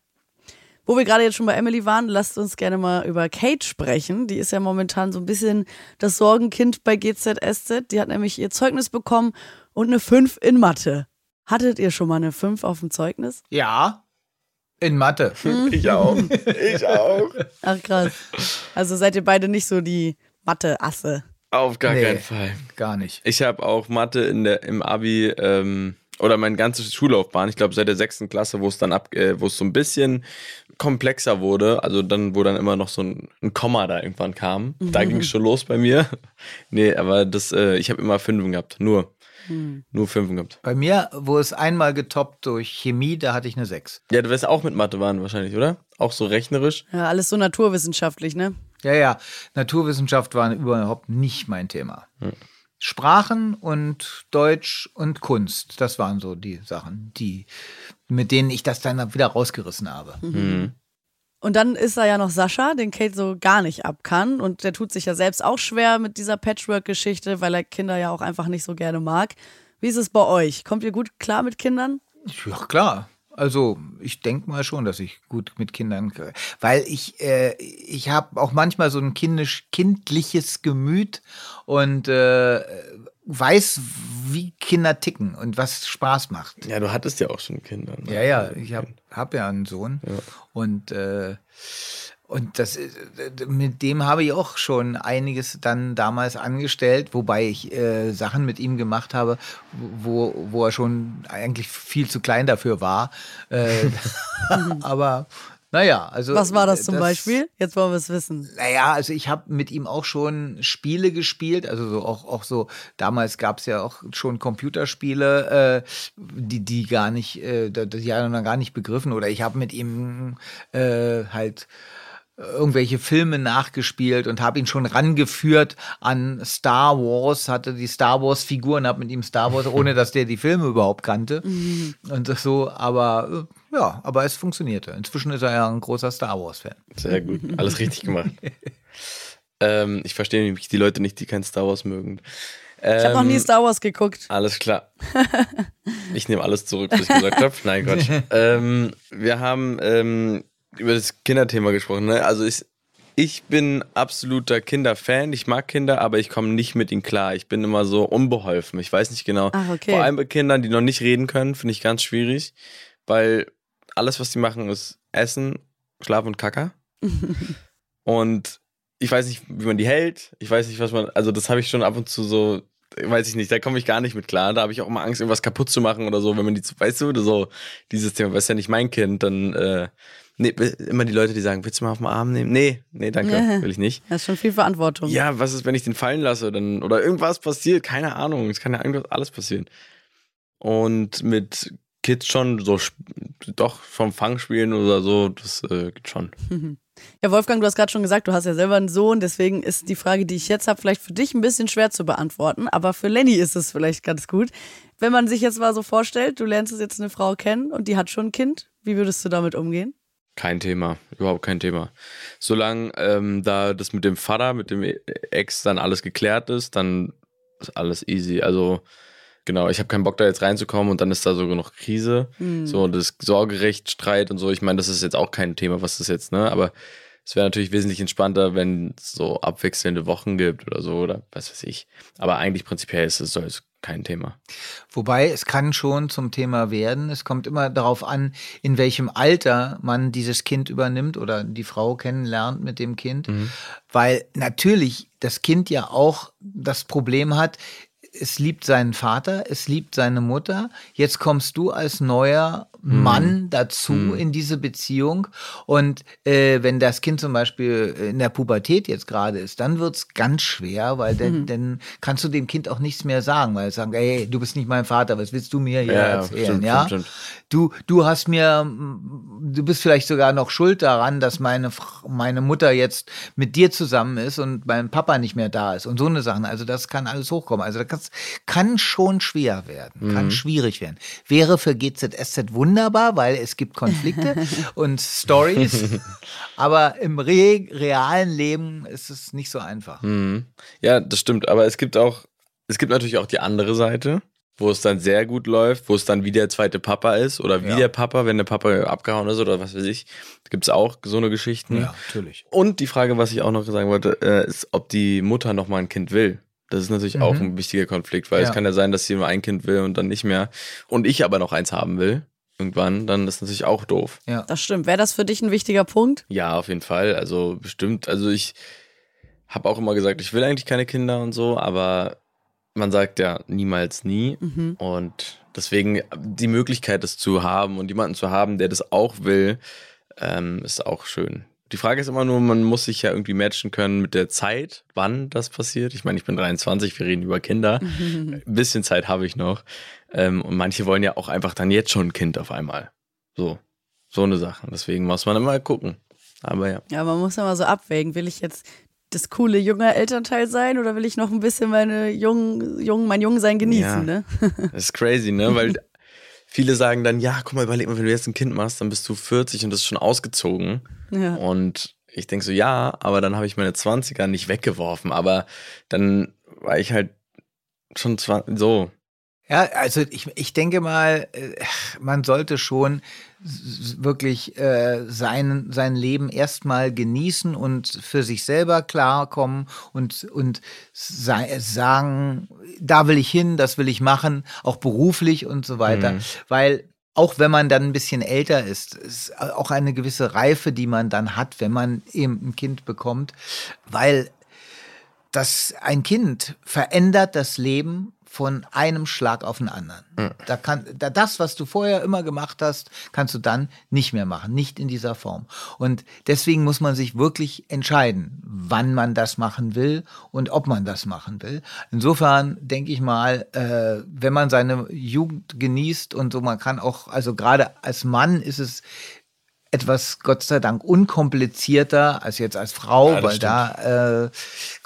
Wo wir gerade jetzt schon bei Emily waren, lasst uns gerne mal über Kate sprechen. Die ist ja momentan so ein bisschen das Sorgenkind bei GZSZ. Die hat nämlich ihr Zeugnis bekommen und eine 5 in Mathe. Hattet ihr schon mal eine 5 auf dem Zeugnis? Ja, in Mathe. Hm? Ich auch. Ich auch. Ach krass. Also seid ihr beide nicht so die Mathe-Asse. Auf gar nee, keinen Fall. Gar nicht. Ich habe auch Mathe in der, im Abi ähm, oder meine ganze Schullaufbahn, ich glaube seit der sechsten Klasse, wo es dann ab, äh, wo es so ein bisschen komplexer wurde, also dann, wo dann immer noch so ein, ein Komma da irgendwann kam. Mhm. Da ging es schon los bei mir. nee, aber das, äh, ich habe immer Fünfen gehabt, nur. Hm. Nur Fünfen gehabt. Bei mir, wo es einmal getoppt durch Chemie, da hatte ich eine Sechs. Ja, du wirst auch mit Mathe waren wahrscheinlich, oder? Auch so rechnerisch? Ja, alles so naturwissenschaftlich, ne? Ja, ja. Naturwissenschaft war überhaupt nicht mein Thema. Hm. Sprachen und Deutsch und Kunst, das waren so die Sachen, die, mit denen ich das dann wieder rausgerissen habe. Mhm. Und dann ist da ja noch Sascha, den Kate so gar nicht ab kann. Und der tut sich ja selbst auch schwer mit dieser Patchwork-Geschichte, weil er Kinder ja auch einfach nicht so gerne mag. Wie ist es bei euch? Kommt ihr gut klar mit Kindern? Ja, klar. Also ich denke mal schon, dass ich gut mit Kindern, weil ich äh, ich habe auch manchmal so ein kindisch, kindliches Gemüt und äh, weiß, wie Kinder ticken und was Spaß macht. Ja, du hattest ja auch schon Kinder. Ne? Ja, ja, ich habe hab ja einen Sohn ja. und äh, und das, äh, mit dem habe ich auch schon einiges dann damals angestellt, wobei ich äh, Sachen mit ihm gemacht habe, wo, wo er schon eigentlich viel zu klein dafür war. Äh, aber naja, also. Was war das zum das, Beispiel? Jetzt wollen wir es wissen. Naja, also ich habe mit ihm auch schon Spiele gespielt, also so auch, auch so, damals gab es ja auch schon Computerspiele, äh, die, die gar nicht, äh, die er noch gar nicht begriffen. Oder ich habe mit ihm äh, halt irgendwelche Filme nachgespielt und habe ihn schon rangeführt an Star Wars, hatte die Star Wars Figuren, habe mit ihm Star Wars, ohne dass der die Filme überhaupt kannte mhm. und so, aber äh, ja, aber es funktionierte. Inzwischen ist er ja ein großer Star Wars Fan. Sehr gut, alles richtig gemacht. ähm, ich verstehe nämlich die Leute nicht, die kein Star Wars mögen. Ähm, ich habe noch nie Star Wars geguckt. Alles klar. Ich nehme alles zurück, was ich gesagt habe. Nein, Gott. ähm, wir haben ähm, über das Kinderthema gesprochen. Ne? Also ich, ich bin absoluter Kinderfan. Ich mag Kinder, aber ich komme nicht mit ihnen klar. Ich bin immer so unbeholfen. Ich weiß nicht genau. Ach, okay. Vor allem bei Kindern, die noch nicht reden können, finde ich ganz schwierig, weil alles, was die machen, ist Essen, Schlaf und Kacker. und ich weiß nicht, wie man die hält. Ich weiß nicht, was man. Also das habe ich schon ab und zu so weiß ich nicht, da komme ich gar nicht mit klar. Da habe ich auch immer Angst, irgendwas kaputt zu machen oder so, wenn man die, weißt du, so dieses Thema, weißt ja nicht mein Kind, dann äh, Nee, immer die Leute, die sagen, willst du mal auf den Arm nehmen? Nee, nee, danke, will ich nicht. Das ist schon viel Verantwortung. Ja, was ist, wenn ich den fallen lasse dann, oder irgendwas passiert? Keine Ahnung, es kann ja irgendwas alles passieren. Und mit Kids schon so, doch vom Fang spielen oder so, das äh, geht schon. Ja, Wolfgang, du hast gerade schon gesagt, du hast ja selber einen Sohn, deswegen ist die Frage, die ich jetzt habe, vielleicht für dich ein bisschen schwer zu beantworten, aber für Lenny ist es vielleicht ganz gut. Wenn man sich jetzt mal so vorstellt, du lernst jetzt eine Frau kennen und die hat schon ein Kind, wie würdest du damit umgehen? Kein Thema, überhaupt kein Thema. Solange ähm, da das mit dem Vater, mit dem Ex dann alles geklärt ist, dann ist alles easy. Also genau, ich habe keinen Bock da jetzt reinzukommen und dann ist da sogar noch Krise. Mhm. So das Sorgerecht, Streit und so. Ich meine, das ist jetzt auch kein Thema, was das jetzt, ne? Aber es wäre natürlich wesentlich entspannter, wenn es so abwechselnde Wochen gibt oder so oder was weiß ich. Aber eigentlich prinzipiell ist es, soll es kein Thema. Wobei es kann schon zum Thema werden. Es kommt immer darauf an, in welchem Alter man dieses Kind übernimmt oder die Frau kennenlernt mit dem Kind. Mhm. Weil natürlich das Kind ja auch das Problem hat, es liebt seinen Vater, es liebt seine Mutter. Jetzt kommst du als neuer hm. Mann dazu hm. in diese Beziehung. Und äh, wenn das Kind zum Beispiel in der Pubertät jetzt gerade ist, dann wird's ganz schwer, weil dann, mhm. dann kannst du dem Kind auch nichts mehr sagen, weil sagen, ey, du bist nicht mein Vater, was willst du mir hier ja, erzählen? Stimmt, ja, stimmt, stimmt. Du, du hast mir, du bist vielleicht sogar noch schuld daran, dass meine, meine Mutter jetzt mit dir zusammen ist und mein Papa nicht mehr da ist und so eine Sachen. Also das kann alles hochkommen. Also kann schon schwer werden, kann mhm. schwierig werden. Wäre für GZSZ wunderbar weil es gibt Konflikte und Stories. Aber im re realen Leben ist es nicht so einfach. Mhm. Ja, das stimmt. Aber es gibt auch, es gibt natürlich auch die andere Seite wo es dann sehr gut läuft, wo es dann wie der zweite Papa ist oder wie ja. der Papa, wenn der Papa abgehauen ist oder was weiß ich. Gibt es auch so eine Geschichten. Ja, natürlich. Und die Frage, was ich auch noch sagen wollte, äh, ist, ob die Mutter noch mal ein Kind will. Das ist natürlich mhm. auch ein wichtiger Konflikt, weil ja. es kann ja sein, dass sie nur ein Kind will und dann nicht mehr und ich aber noch eins haben will irgendwann, dann ist das natürlich auch doof. Ja. Das stimmt. Wäre das für dich ein wichtiger Punkt? Ja, auf jeden Fall. Also bestimmt. Also ich habe auch immer gesagt, ich will eigentlich keine Kinder und so, aber man sagt ja niemals nie. Mhm. Und deswegen die Möglichkeit, das zu haben und jemanden zu haben, der das auch will, ähm, ist auch schön. Die Frage ist immer nur, man muss sich ja irgendwie matchen können mit der Zeit, wann das passiert. Ich meine, ich bin 23, wir reden über Kinder. Ein bisschen Zeit habe ich noch. Ähm, und manche wollen ja auch einfach dann jetzt schon ein Kind auf einmal. So, so eine Sache. Deswegen muss man immer gucken. Aber ja. Ja, man muss immer so abwägen. Will ich jetzt das coole junge Elternteil sein oder will ich noch ein bisschen meine jungen, jungen, mein Jungsein genießen, ja, ne? Das ist crazy, ne? Weil viele sagen dann, ja, guck mal, überleg mal, wenn du jetzt ein Kind machst, dann bist du 40 und das ist schon ausgezogen. Ja. Und ich denke so, ja, aber dann habe ich meine 20er nicht weggeworfen. Aber dann war ich halt schon so, Ja, also ich, ich denke mal, äh, man sollte schon wirklich äh, sein, sein Leben erstmal genießen und für sich selber klarkommen und, und sagen, da will ich hin, das will ich machen, auch beruflich und so weiter. Mhm. Weil auch wenn man dann ein bisschen älter ist, ist auch eine gewisse Reife, die man dann hat, wenn man eben ein Kind bekommt, weil das ein Kind verändert das Leben von einem Schlag auf den anderen. Mhm. Da kann, da, das, was du vorher immer gemacht hast, kannst du dann nicht mehr machen, nicht in dieser Form. Und deswegen muss man sich wirklich entscheiden, wann man das machen will und ob man das machen will. Insofern denke ich mal, äh, wenn man seine Jugend genießt und so, man kann auch, also gerade als Mann ist es etwas, Gott sei Dank, unkomplizierter als jetzt als Frau, ja, weil stimmt. da äh,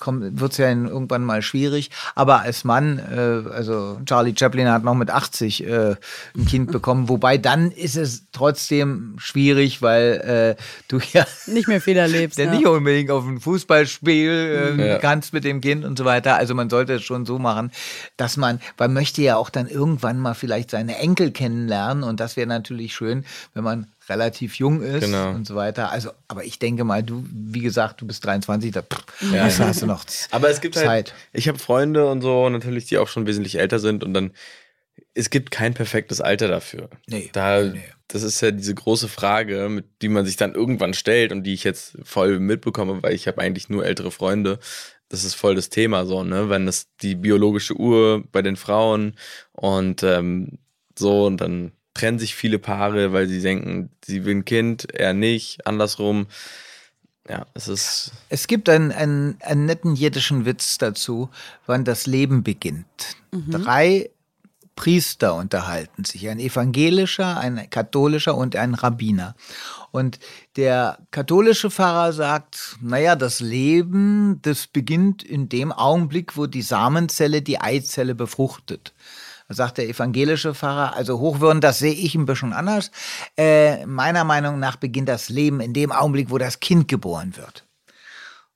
wird es ja irgendwann mal schwierig. Aber als Mann, äh, also Charlie Chaplin hat noch mit 80 äh, ein Kind bekommen, wobei dann ist es trotzdem schwierig, weil äh, du ja nicht mehr viel erlebst. ja. nicht unbedingt auf ein Fußballspiel äh, ja. kannst mit dem Kind und so weiter. Also man sollte es schon so machen, dass man, man möchte ja auch dann irgendwann mal vielleicht seine Enkel kennenlernen und das wäre natürlich schön, wenn man relativ jung ist genau. und so weiter. Also, aber ich denke mal, du, wie gesagt, du bist 23, da pff, ja. hast, hast, du noch Aber es gibt halt Zeit. Halt, ich habe Freunde und so natürlich, die auch schon wesentlich älter sind und dann es gibt kein perfektes Alter dafür. Nee, da, nee. Das ist ja diese große Frage, mit die man sich dann irgendwann stellt und die ich jetzt voll mitbekomme, weil ich habe eigentlich nur ältere Freunde. Das ist voll das Thema so, ne? Wenn das die biologische Uhr bei den Frauen und ähm, so und dann trennen sich viele Paare, weil sie denken, sie will ein Kind, er nicht, andersrum. Ja, es ist. Es gibt einen, einen, einen netten jiddischen Witz dazu, wann das Leben beginnt. Mhm. Drei Priester unterhalten sich, ein evangelischer, ein katholischer und ein Rabbiner. Und der katholische Pfarrer sagt, naja, das Leben, das beginnt in dem Augenblick, wo die Samenzelle die Eizelle befruchtet sagt der evangelische Pfarrer, also Hochwürden, das sehe ich ein bisschen anders. Äh, meiner Meinung nach beginnt das Leben in dem Augenblick, wo das Kind geboren wird.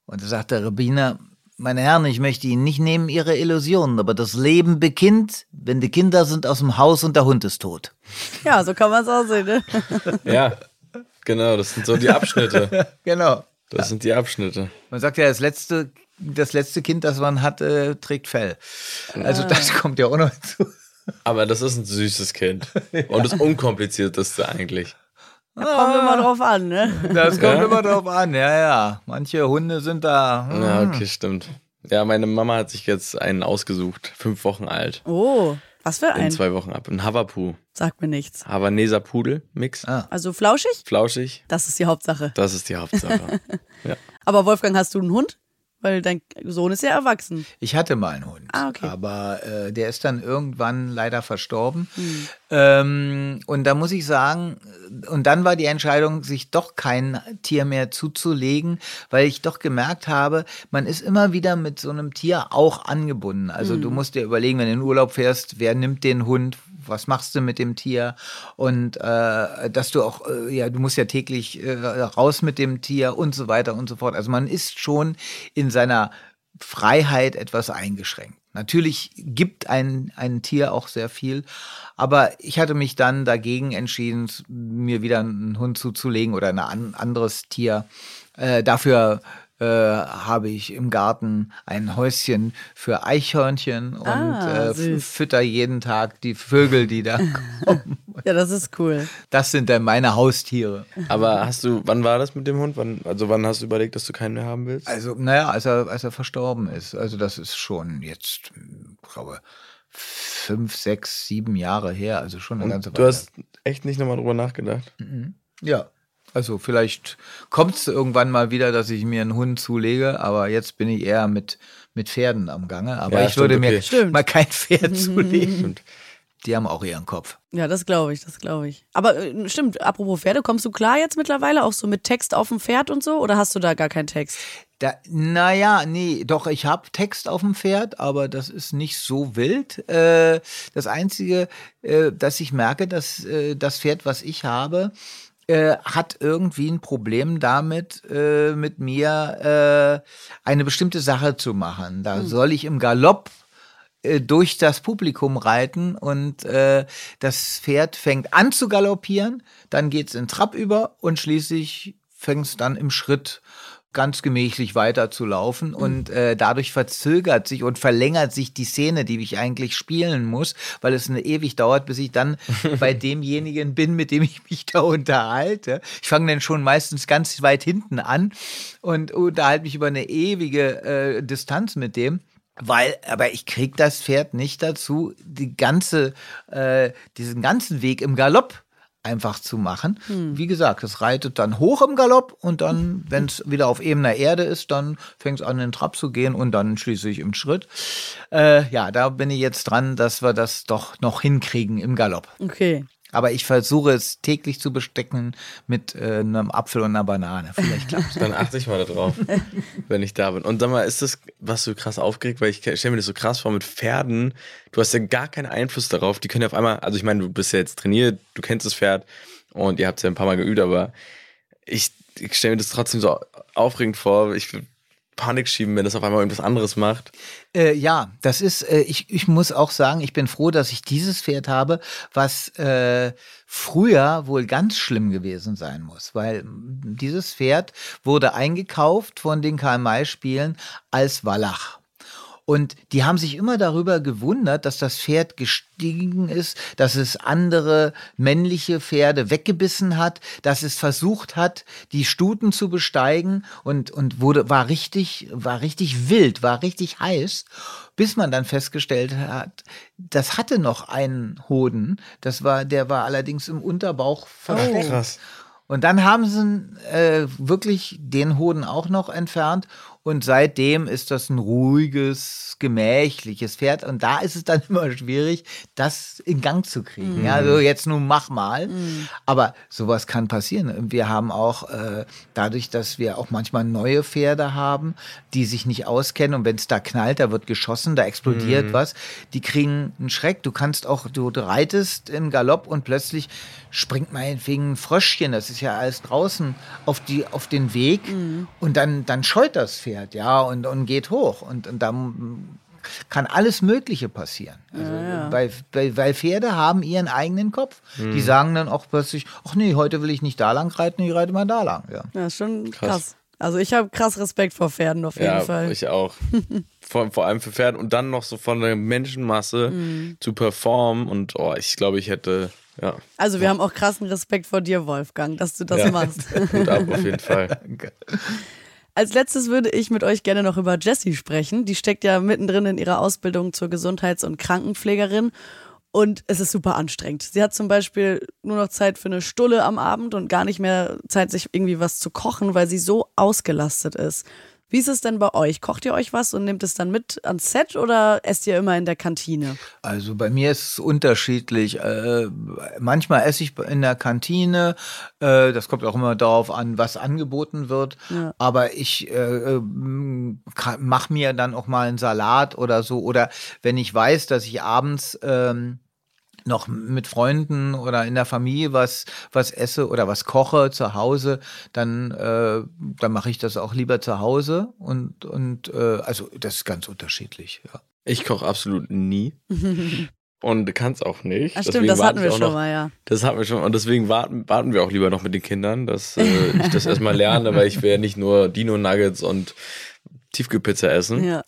Und da sagt der Rabbiner, meine Herren, ich möchte Ihnen nicht nehmen Ihre Illusionen, aber das Leben beginnt, wenn die Kinder sind aus dem Haus und der Hund ist tot. Ja, so kann man es auch sehen. Ne? ja, genau, das sind so die Abschnitte. genau. Das sind die Abschnitte. Man sagt ja, das letzte, das letzte Kind, das man hat, äh, trägt Fell. Also ah. das kommt ja auch noch hinzu. Aber das ist ein süßes Kind. Und das unkomplizierteste eigentlich. Da kommt ah, immer drauf an, ne? Das kommt ja? immer drauf an, ja, ja. Manche Hunde sind da. Hm. Ja, okay, stimmt. Ja, meine Mama hat sich jetzt einen ausgesucht, fünf Wochen alt. Oh, was für ein? In zwei Wochen ab. Ein Havapu. Sagt mir nichts. Havaneser Pudel-Mix. Ah. Also flauschig? Flauschig. Das ist die Hauptsache. Das ist die Hauptsache. ja. Aber Wolfgang, hast du einen Hund? Weil dein Sohn ist ja erwachsen. Ich hatte mal einen Hund, ah, okay. aber äh, der ist dann irgendwann leider verstorben. Hm. Ähm, und da muss ich sagen, und dann war die Entscheidung, sich doch kein Tier mehr zuzulegen, weil ich doch gemerkt habe, man ist immer wieder mit so einem Tier auch angebunden. Also hm. du musst dir überlegen, wenn du in den Urlaub fährst, wer nimmt den Hund, was machst du mit dem Tier und äh, dass du auch, äh, ja, du musst ja täglich äh, raus mit dem Tier und so weiter und so fort. Also man ist schon in seiner Freiheit etwas eingeschränkt. Natürlich gibt ein, ein Tier auch sehr viel, aber ich hatte mich dann dagegen entschieden, mir wieder einen Hund zuzulegen oder ein anderes Tier. Äh, dafür äh, habe ich im Garten ein Häuschen für Eichhörnchen und ah, äh, fütter jeden Tag die Vögel, die da kommen. ja, das ist cool. Das sind dann meine Haustiere. Aber hast du, wann war das mit dem Hund? Wann, also wann hast du überlegt, dass du keinen mehr haben willst? Also, naja, als er, als er verstorben ist. Also das ist schon jetzt, ich glaube, fünf, sechs, sieben Jahre her. Also schon eine und ganze Weile. Du hast echt nicht nochmal drüber nachgedacht? Mhm. Ja, also vielleicht kommt es irgendwann mal wieder, dass ich mir einen Hund zulege, aber jetzt bin ich eher mit, mit Pferden am Gange. Aber ja, ich würde mir okay. mal kein Pferd zulegen. Die haben auch ihren Kopf. Ja, das glaube ich, das glaube ich. Aber äh, stimmt, apropos Pferde, kommst du klar jetzt mittlerweile auch so mit Text auf dem Pferd und so? Oder hast du da gar keinen Text? Da, naja, nee, doch, ich habe Text auf dem Pferd, aber das ist nicht so wild. Äh, das Einzige, äh, dass ich merke, dass äh, das Pferd, was ich habe, äh, hat irgendwie ein Problem damit, äh, mit mir äh, eine bestimmte Sache zu machen. Da hm. soll ich im Galopp äh, durch das Publikum reiten und äh, das Pferd fängt an zu galoppieren, dann geht's in Trab über und schließlich fängt es dann im Schritt ganz gemächlich weiter zu laufen und äh, dadurch verzögert sich und verlängert sich die Szene, die ich eigentlich spielen muss, weil es eine ewig dauert, bis ich dann bei demjenigen bin, mit dem ich mich da unterhalte. Ich fange dann schon meistens ganz weit hinten an und unterhalte mich über eine ewige äh, Distanz mit dem. Weil, aber ich krieg das Pferd nicht dazu, die ganze, äh, diesen ganzen Weg im Galopp einfach zu machen. Wie gesagt, es reitet dann hoch im Galopp und dann, wenn es wieder auf ebener Erde ist, dann fängt es an, in den Trab zu gehen und dann schließlich im Schritt. Äh, ja, da bin ich jetzt dran, dass wir das doch noch hinkriegen im Galopp. Okay. Aber ich versuche es täglich zu bestecken mit äh, einem Apfel und einer Banane. Vielleicht klappt Dann achte ich mal darauf, wenn ich da bin. Und sag mal, ist das, was so krass aufgeregt, weil ich stelle mir das so krass vor mit Pferden. Du hast ja gar keinen Einfluss darauf. Die können ja auf einmal, also ich meine, du bist ja jetzt trainiert, du kennst das Pferd und ihr habt es ja ein paar Mal geübt, aber ich, ich stelle mir das trotzdem so aufregend vor. Ich Panik schieben, wenn das auf einmal irgendwas anderes macht. Äh, ja, das ist, äh, ich, ich muss auch sagen, ich bin froh, dass ich dieses Pferd habe, was äh, früher wohl ganz schlimm gewesen sein muss, weil dieses Pferd wurde eingekauft von den Karl-May-Spielen als Wallach. Und die haben sich immer darüber gewundert, dass das Pferd gestiegen ist, dass es andere männliche Pferde weggebissen hat, dass es versucht hat, die Stuten zu besteigen und, und wurde, war richtig, war richtig wild, war richtig heiß, bis man dann festgestellt hat, das hatte noch einen Hoden, das war, der war allerdings im Unterbauch versteckt. Krass. Und dann haben sie äh, wirklich den Hoden auch noch entfernt. Und seitdem ist das ein ruhiges, gemächliches Pferd. Und da ist es dann immer schwierig, das in Gang zu kriegen. Ja, also jetzt nun mach mal. Aber sowas kann passieren. Wir haben auch äh, dadurch, dass wir auch manchmal neue Pferde haben, die sich nicht auskennen. Und wenn es da knallt, da wird geschossen, da explodiert was. Die kriegen einen Schreck. Du kannst auch, du reitest im Galopp und plötzlich springt meinetwegen ein Fröschchen, das ist ja alles draußen, auf, die, auf den Weg und dann, dann scheut das Pferd, ja, und, und geht hoch. Und, und dann kann alles Mögliche passieren. Also, Weil, weil, weil Pferde haben ihren eigenen Kopf. Die sagen dann auch plötzlich, ach nee, heute will ich nicht da lang reiten, ich reite mal da lang. Ja. Ja, ist schon krass. Krass. Also ich habe krass Respekt vor Pferden auf jeden Ja, Fall. ich auch. vor, vor allem für Pferde und dann noch so von der Menschenmasse Mhm. zu performen und oh, ich glaube, ich hätte, ja, Also wir haben auch krassen Respekt vor dir, Wolfgang, dass du das Ja. machst. gut ab auf jeden Fall. Als letztes würde ich mit euch gerne noch über Jessie sprechen. Die steckt ja mittendrin in ihrer Ausbildung zur Gesundheits- und Krankenpflegerin. Und es ist super anstrengend. Sie hat zum Beispiel nur noch Zeit für eine Stulle am Abend und gar nicht mehr Zeit, sich irgendwie was zu kochen, weil sie so ausgelastet ist. Wie ist es denn bei euch? Kocht ihr euch was und nehmt es dann mit ans Set oder esst ihr immer in der Kantine? Also bei mir ist es unterschiedlich. Äh, manchmal esse ich in der Kantine. Äh, das kommt auch immer darauf an, was angeboten wird. Ja. Aber ich äh, mache mir dann auch mal einen Salat oder so. Oder wenn ich weiß, dass ich abends ähm, noch mit Freunden oder in der Familie was, was esse oder was koche zu Hause, dann, äh, dann mache ich das auch lieber zu Hause. Und, und äh, also das ist ganz unterschiedlich. Ja. Ich koche absolut nie und kann es auch nicht. Ach Deswegen stimmt, das warte hatten wir schon noch, mal, ja. Das hatten wir schon und deswegen warten, warten wir auch lieber noch mit den Kindern, dass äh, ich das erstmal lerne, weil ich will ja nicht nur Dino-Nuggets und Tiefkühlpizza essen. ja.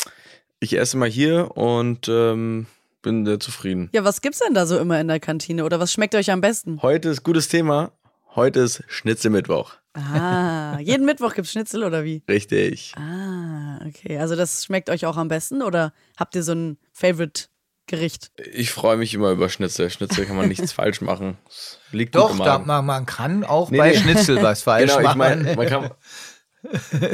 Ich esse mal hier und ähm, bin sehr zufrieden. Ja, was gibt's denn da so immer in der Kantine oder was schmeckt euch am besten? Heute ist gutes Thema. Heute ist Schnitzelmittwoch. Ah, jeden Mittwoch gibt's Schnitzel oder wie? Richtig. Ah, okay. Also das schmeckt euch auch am besten oder habt ihr so ein Favorite-Gericht? Ich freue mich immer über Schnitzel. Schnitzel kann man nichts falsch machen. Es liegt gut Doch, im da, Magen. man, man kann auch Nee, bei nee. Schnitzel was falsch Genau, ich machen. meine, man kann.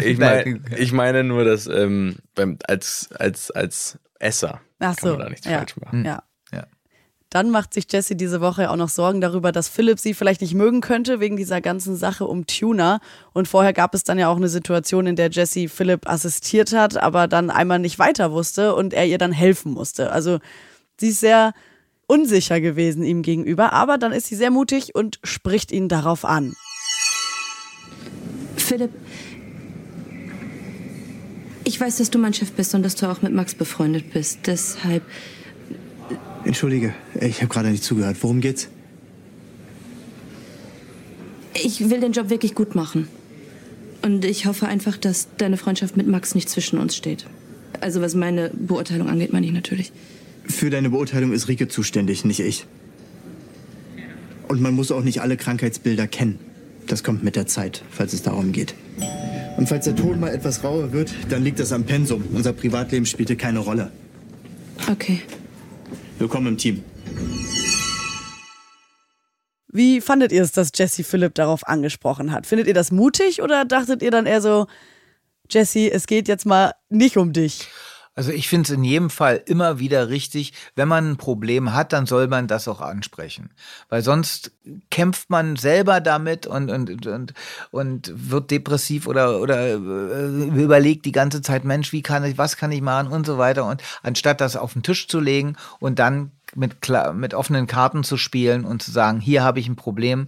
Ich meine, ich meine nur, dass ähm, beim, als, als, als Esser Ach kann so. man da nichts ja. falsch machen. Ja. Ja. Dann macht sich Jessie diese Woche auch noch Sorgen darüber, dass Philipp sie vielleicht nicht mögen könnte wegen dieser ganzen Sache um Tuna. Und vorher gab es dann ja auch eine Situation, in der Jessie Philipp assistiert hat, aber dann einmal nicht weiter wusste und er ihr dann helfen musste. Also sie ist sehr unsicher gewesen ihm gegenüber, aber dann ist sie sehr mutig und spricht ihn darauf an. Philipp, Ich weiß, dass du mein Chef bist und dass du auch mit Max befreundet bist. Deshalb. Entschuldige, ich habe gerade nicht zugehört. Worum geht's? Ich will den Job wirklich gut machen. Und ich hoffe einfach, dass deine Freundschaft mit Max nicht zwischen uns steht. Also was meine Beurteilung angeht, meine ich natürlich. Für deine Beurteilung ist Rike zuständig, nicht ich. Und man muss auch nicht alle Krankheitsbilder kennen. Das kommt mit der Zeit, falls es darum geht. Und falls der Ton mal etwas rauer wird, dann liegt das am Pensum. Unser Privatleben spielte keine Rolle. Okay. Willkommen im Team. Wie fandet ihr es, dass Jesse Philipp darauf angesprochen hat? Findet ihr das mutig oder dachtet ihr dann eher so, Jesse, es geht jetzt mal nicht um dich? Also ich finde es in jedem Fall immer wieder richtig, wenn man ein Problem hat, dann soll man das auch ansprechen. Weil sonst kämpft man selber damit und, und, und, und wird depressiv oder, oder äh, überlegt die ganze Zeit, Mensch, wie kann ich, was kann ich machen und so weiter. Und anstatt das auf den Tisch zu legen und dann mit, mit offenen Karten zu spielen und zu sagen, hier habe ich ein Problem,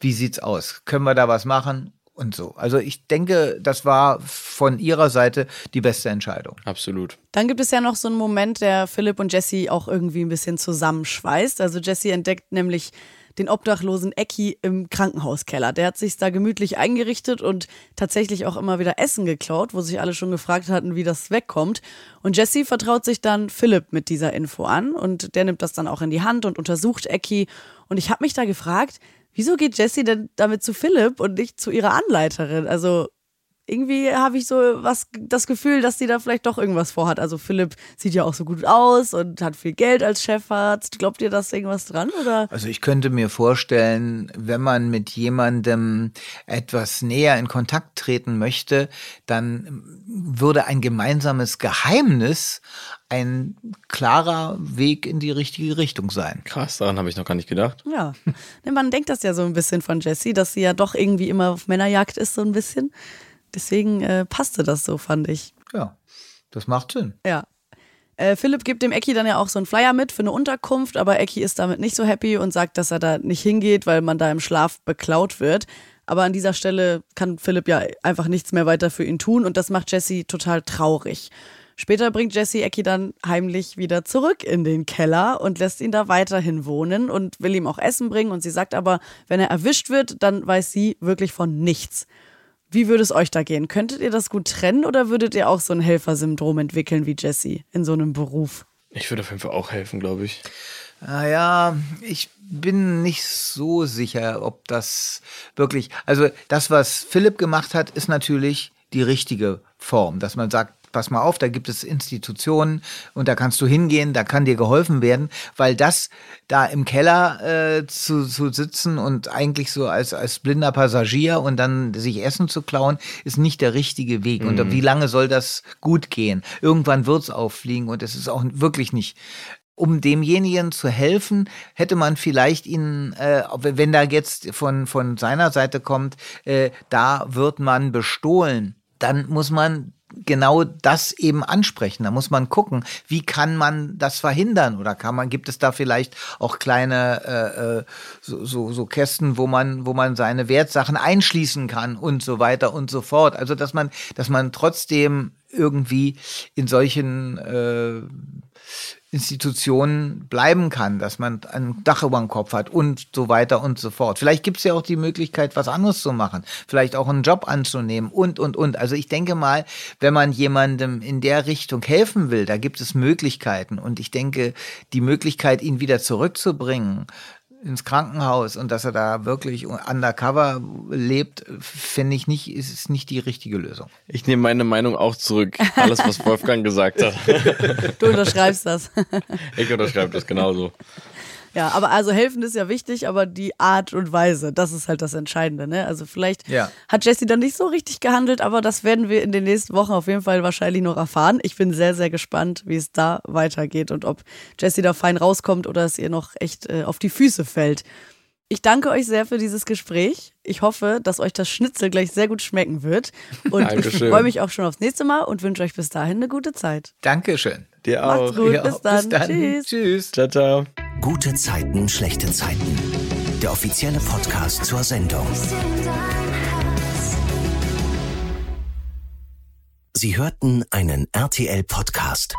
wie sieht's aus? Können wir da was machen? Und so. Also ich denke, das war von ihrer Seite die beste Entscheidung. Absolut. Dann gibt es ja noch so einen Moment, der Philipp und Jesse auch irgendwie ein bisschen zusammenschweißt. Also Jesse entdeckt nämlich den obdachlosen Ecki im Krankenhauskeller. Der hat sich da gemütlich eingerichtet und tatsächlich auch immer wieder Essen geklaut, wo sich alle schon gefragt hatten, wie das wegkommt. Und Jesse vertraut sich dann Philipp mit dieser Info an und der nimmt das dann auch in die Hand und untersucht Ecki. Und ich habe mich da gefragt, wieso geht Jessie denn damit zu Philipp und nicht zu ihrer Anleiterin? Also irgendwie habe ich so was das Gefühl, dass sie da vielleicht doch irgendwas vorhat. Also Philipp sieht ja auch so gut aus und hat viel Geld als Chefarzt. Glaubt ihr, dass irgendwas dran oder? Also ich könnte mir vorstellen, wenn man mit jemandem etwas näher in Kontakt treten möchte, dann würde ein gemeinsames Geheimnis ein klarer Weg in die richtige Richtung sein. Krass, daran habe ich noch gar nicht gedacht. Ja, man denkt das ja so ein bisschen von Jessie, dass sie ja doch irgendwie immer auf Männerjagd ist, so ein bisschen. Deswegen äh, passte das so, fand ich. Ja, das macht Sinn. Ja. Äh, Philipp gibt dem Ecki dann ja auch so einen Flyer mit für eine Unterkunft, aber Ecki ist damit nicht so happy und sagt, dass er da nicht hingeht, weil man da im Schlaf beklaut wird. Aber an dieser Stelle kann Philipp ja einfach nichts mehr weiter für ihn tun und das macht Jesse total traurig. Später bringt Jesse Ecki dann heimlich wieder zurück in den Keller und lässt ihn da weiterhin wohnen und will ihm auch Essen bringen. Und sie sagt aber, wenn er erwischt wird, dann weiß sie wirklich von nichts. Wie würde es euch da gehen? Könntet ihr das gut trennen oder würdet ihr auch so ein Helfersyndrom entwickeln wie Jesse in so einem Beruf? Ich würde auf jeden Fall auch helfen, glaube ich. Naja, ich bin nicht so sicher, ob das wirklich. Also, das, was Philipp gemacht hat, ist natürlich die richtige Form, dass man sagt, pass mal auf, da gibt es Institutionen und da kannst du hingehen, da kann dir geholfen werden, weil das da im Keller äh, zu, zu sitzen und eigentlich so als, als blinder Passagier und dann sich Essen zu klauen, ist nicht der richtige Weg. Mhm. Und wie lange soll das gut gehen? Irgendwann wird es auffliegen und es ist auch wirklich nicht um demjenigen zu helfen, hätte man vielleicht ihn, äh, wenn da jetzt von, von seiner Seite kommt, äh, da wird man bestohlen, dann muss man genau das eben ansprechen. Da muss man gucken, wie kann man das verhindern oder kann man gibt es da vielleicht auch kleine äh, äh, so, so, so Kästen, wo man wo man seine Wertsachen einschließen kann und so weiter und so fort. Also dass man dass man trotzdem irgendwie in solchen äh, Institutionen bleiben kann, dass man ein Dach über dem Kopf hat und so weiter und so fort. Vielleicht gibt es ja auch die Möglichkeit, was anderes zu machen, vielleicht auch einen Job anzunehmen und, und, und. Also ich denke mal, wenn man jemandem in der Richtung helfen will, da gibt es Möglichkeiten. Und ich denke, die Möglichkeit, ihn wieder zurückzubringen, ins Krankenhaus und dass er da wirklich undercover lebt, finde ich nicht, ist nicht die richtige Lösung. Ich nehme meine Meinung auch zurück. Alles, was Wolfgang gesagt hat. Du unterschreibst das. Ich unterschreibe das genauso. Ja, aber also helfen ist ja wichtig, aber die Art und Weise, das ist halt das Entscheidende. Ne? Also vielleicht ja. hat Jesse dann nicht so richtig gehandelt, aber das werden wir in den nächsten Wochen auf jeden Fall wahrscheinlich noch erfahren. Ich bin sehr, sehr gespannt, wie es da weitergeht und ob Jesse da fein rauskommt oder es ihr noch echt äh, auf die Füße fällt. Ich danke euch sehr für dieses Gespräch. Ich hoffe, dass euch das Schnitzel gleich sehr gut schmecken wird. Und ich freue mich auch schon aufs nächste Mal und wünsche euch bis dahin eine gute Zeit. Dankeschön. Dir auch. Macht's gut. Bis dann. bis dann. Tschüss. Tschüss. Ciao, ciao. Gute Zeiten, schlechte Zeiten. Der offizielle Podcast zur Sendung. Sie hörten einen RTL-Podcast.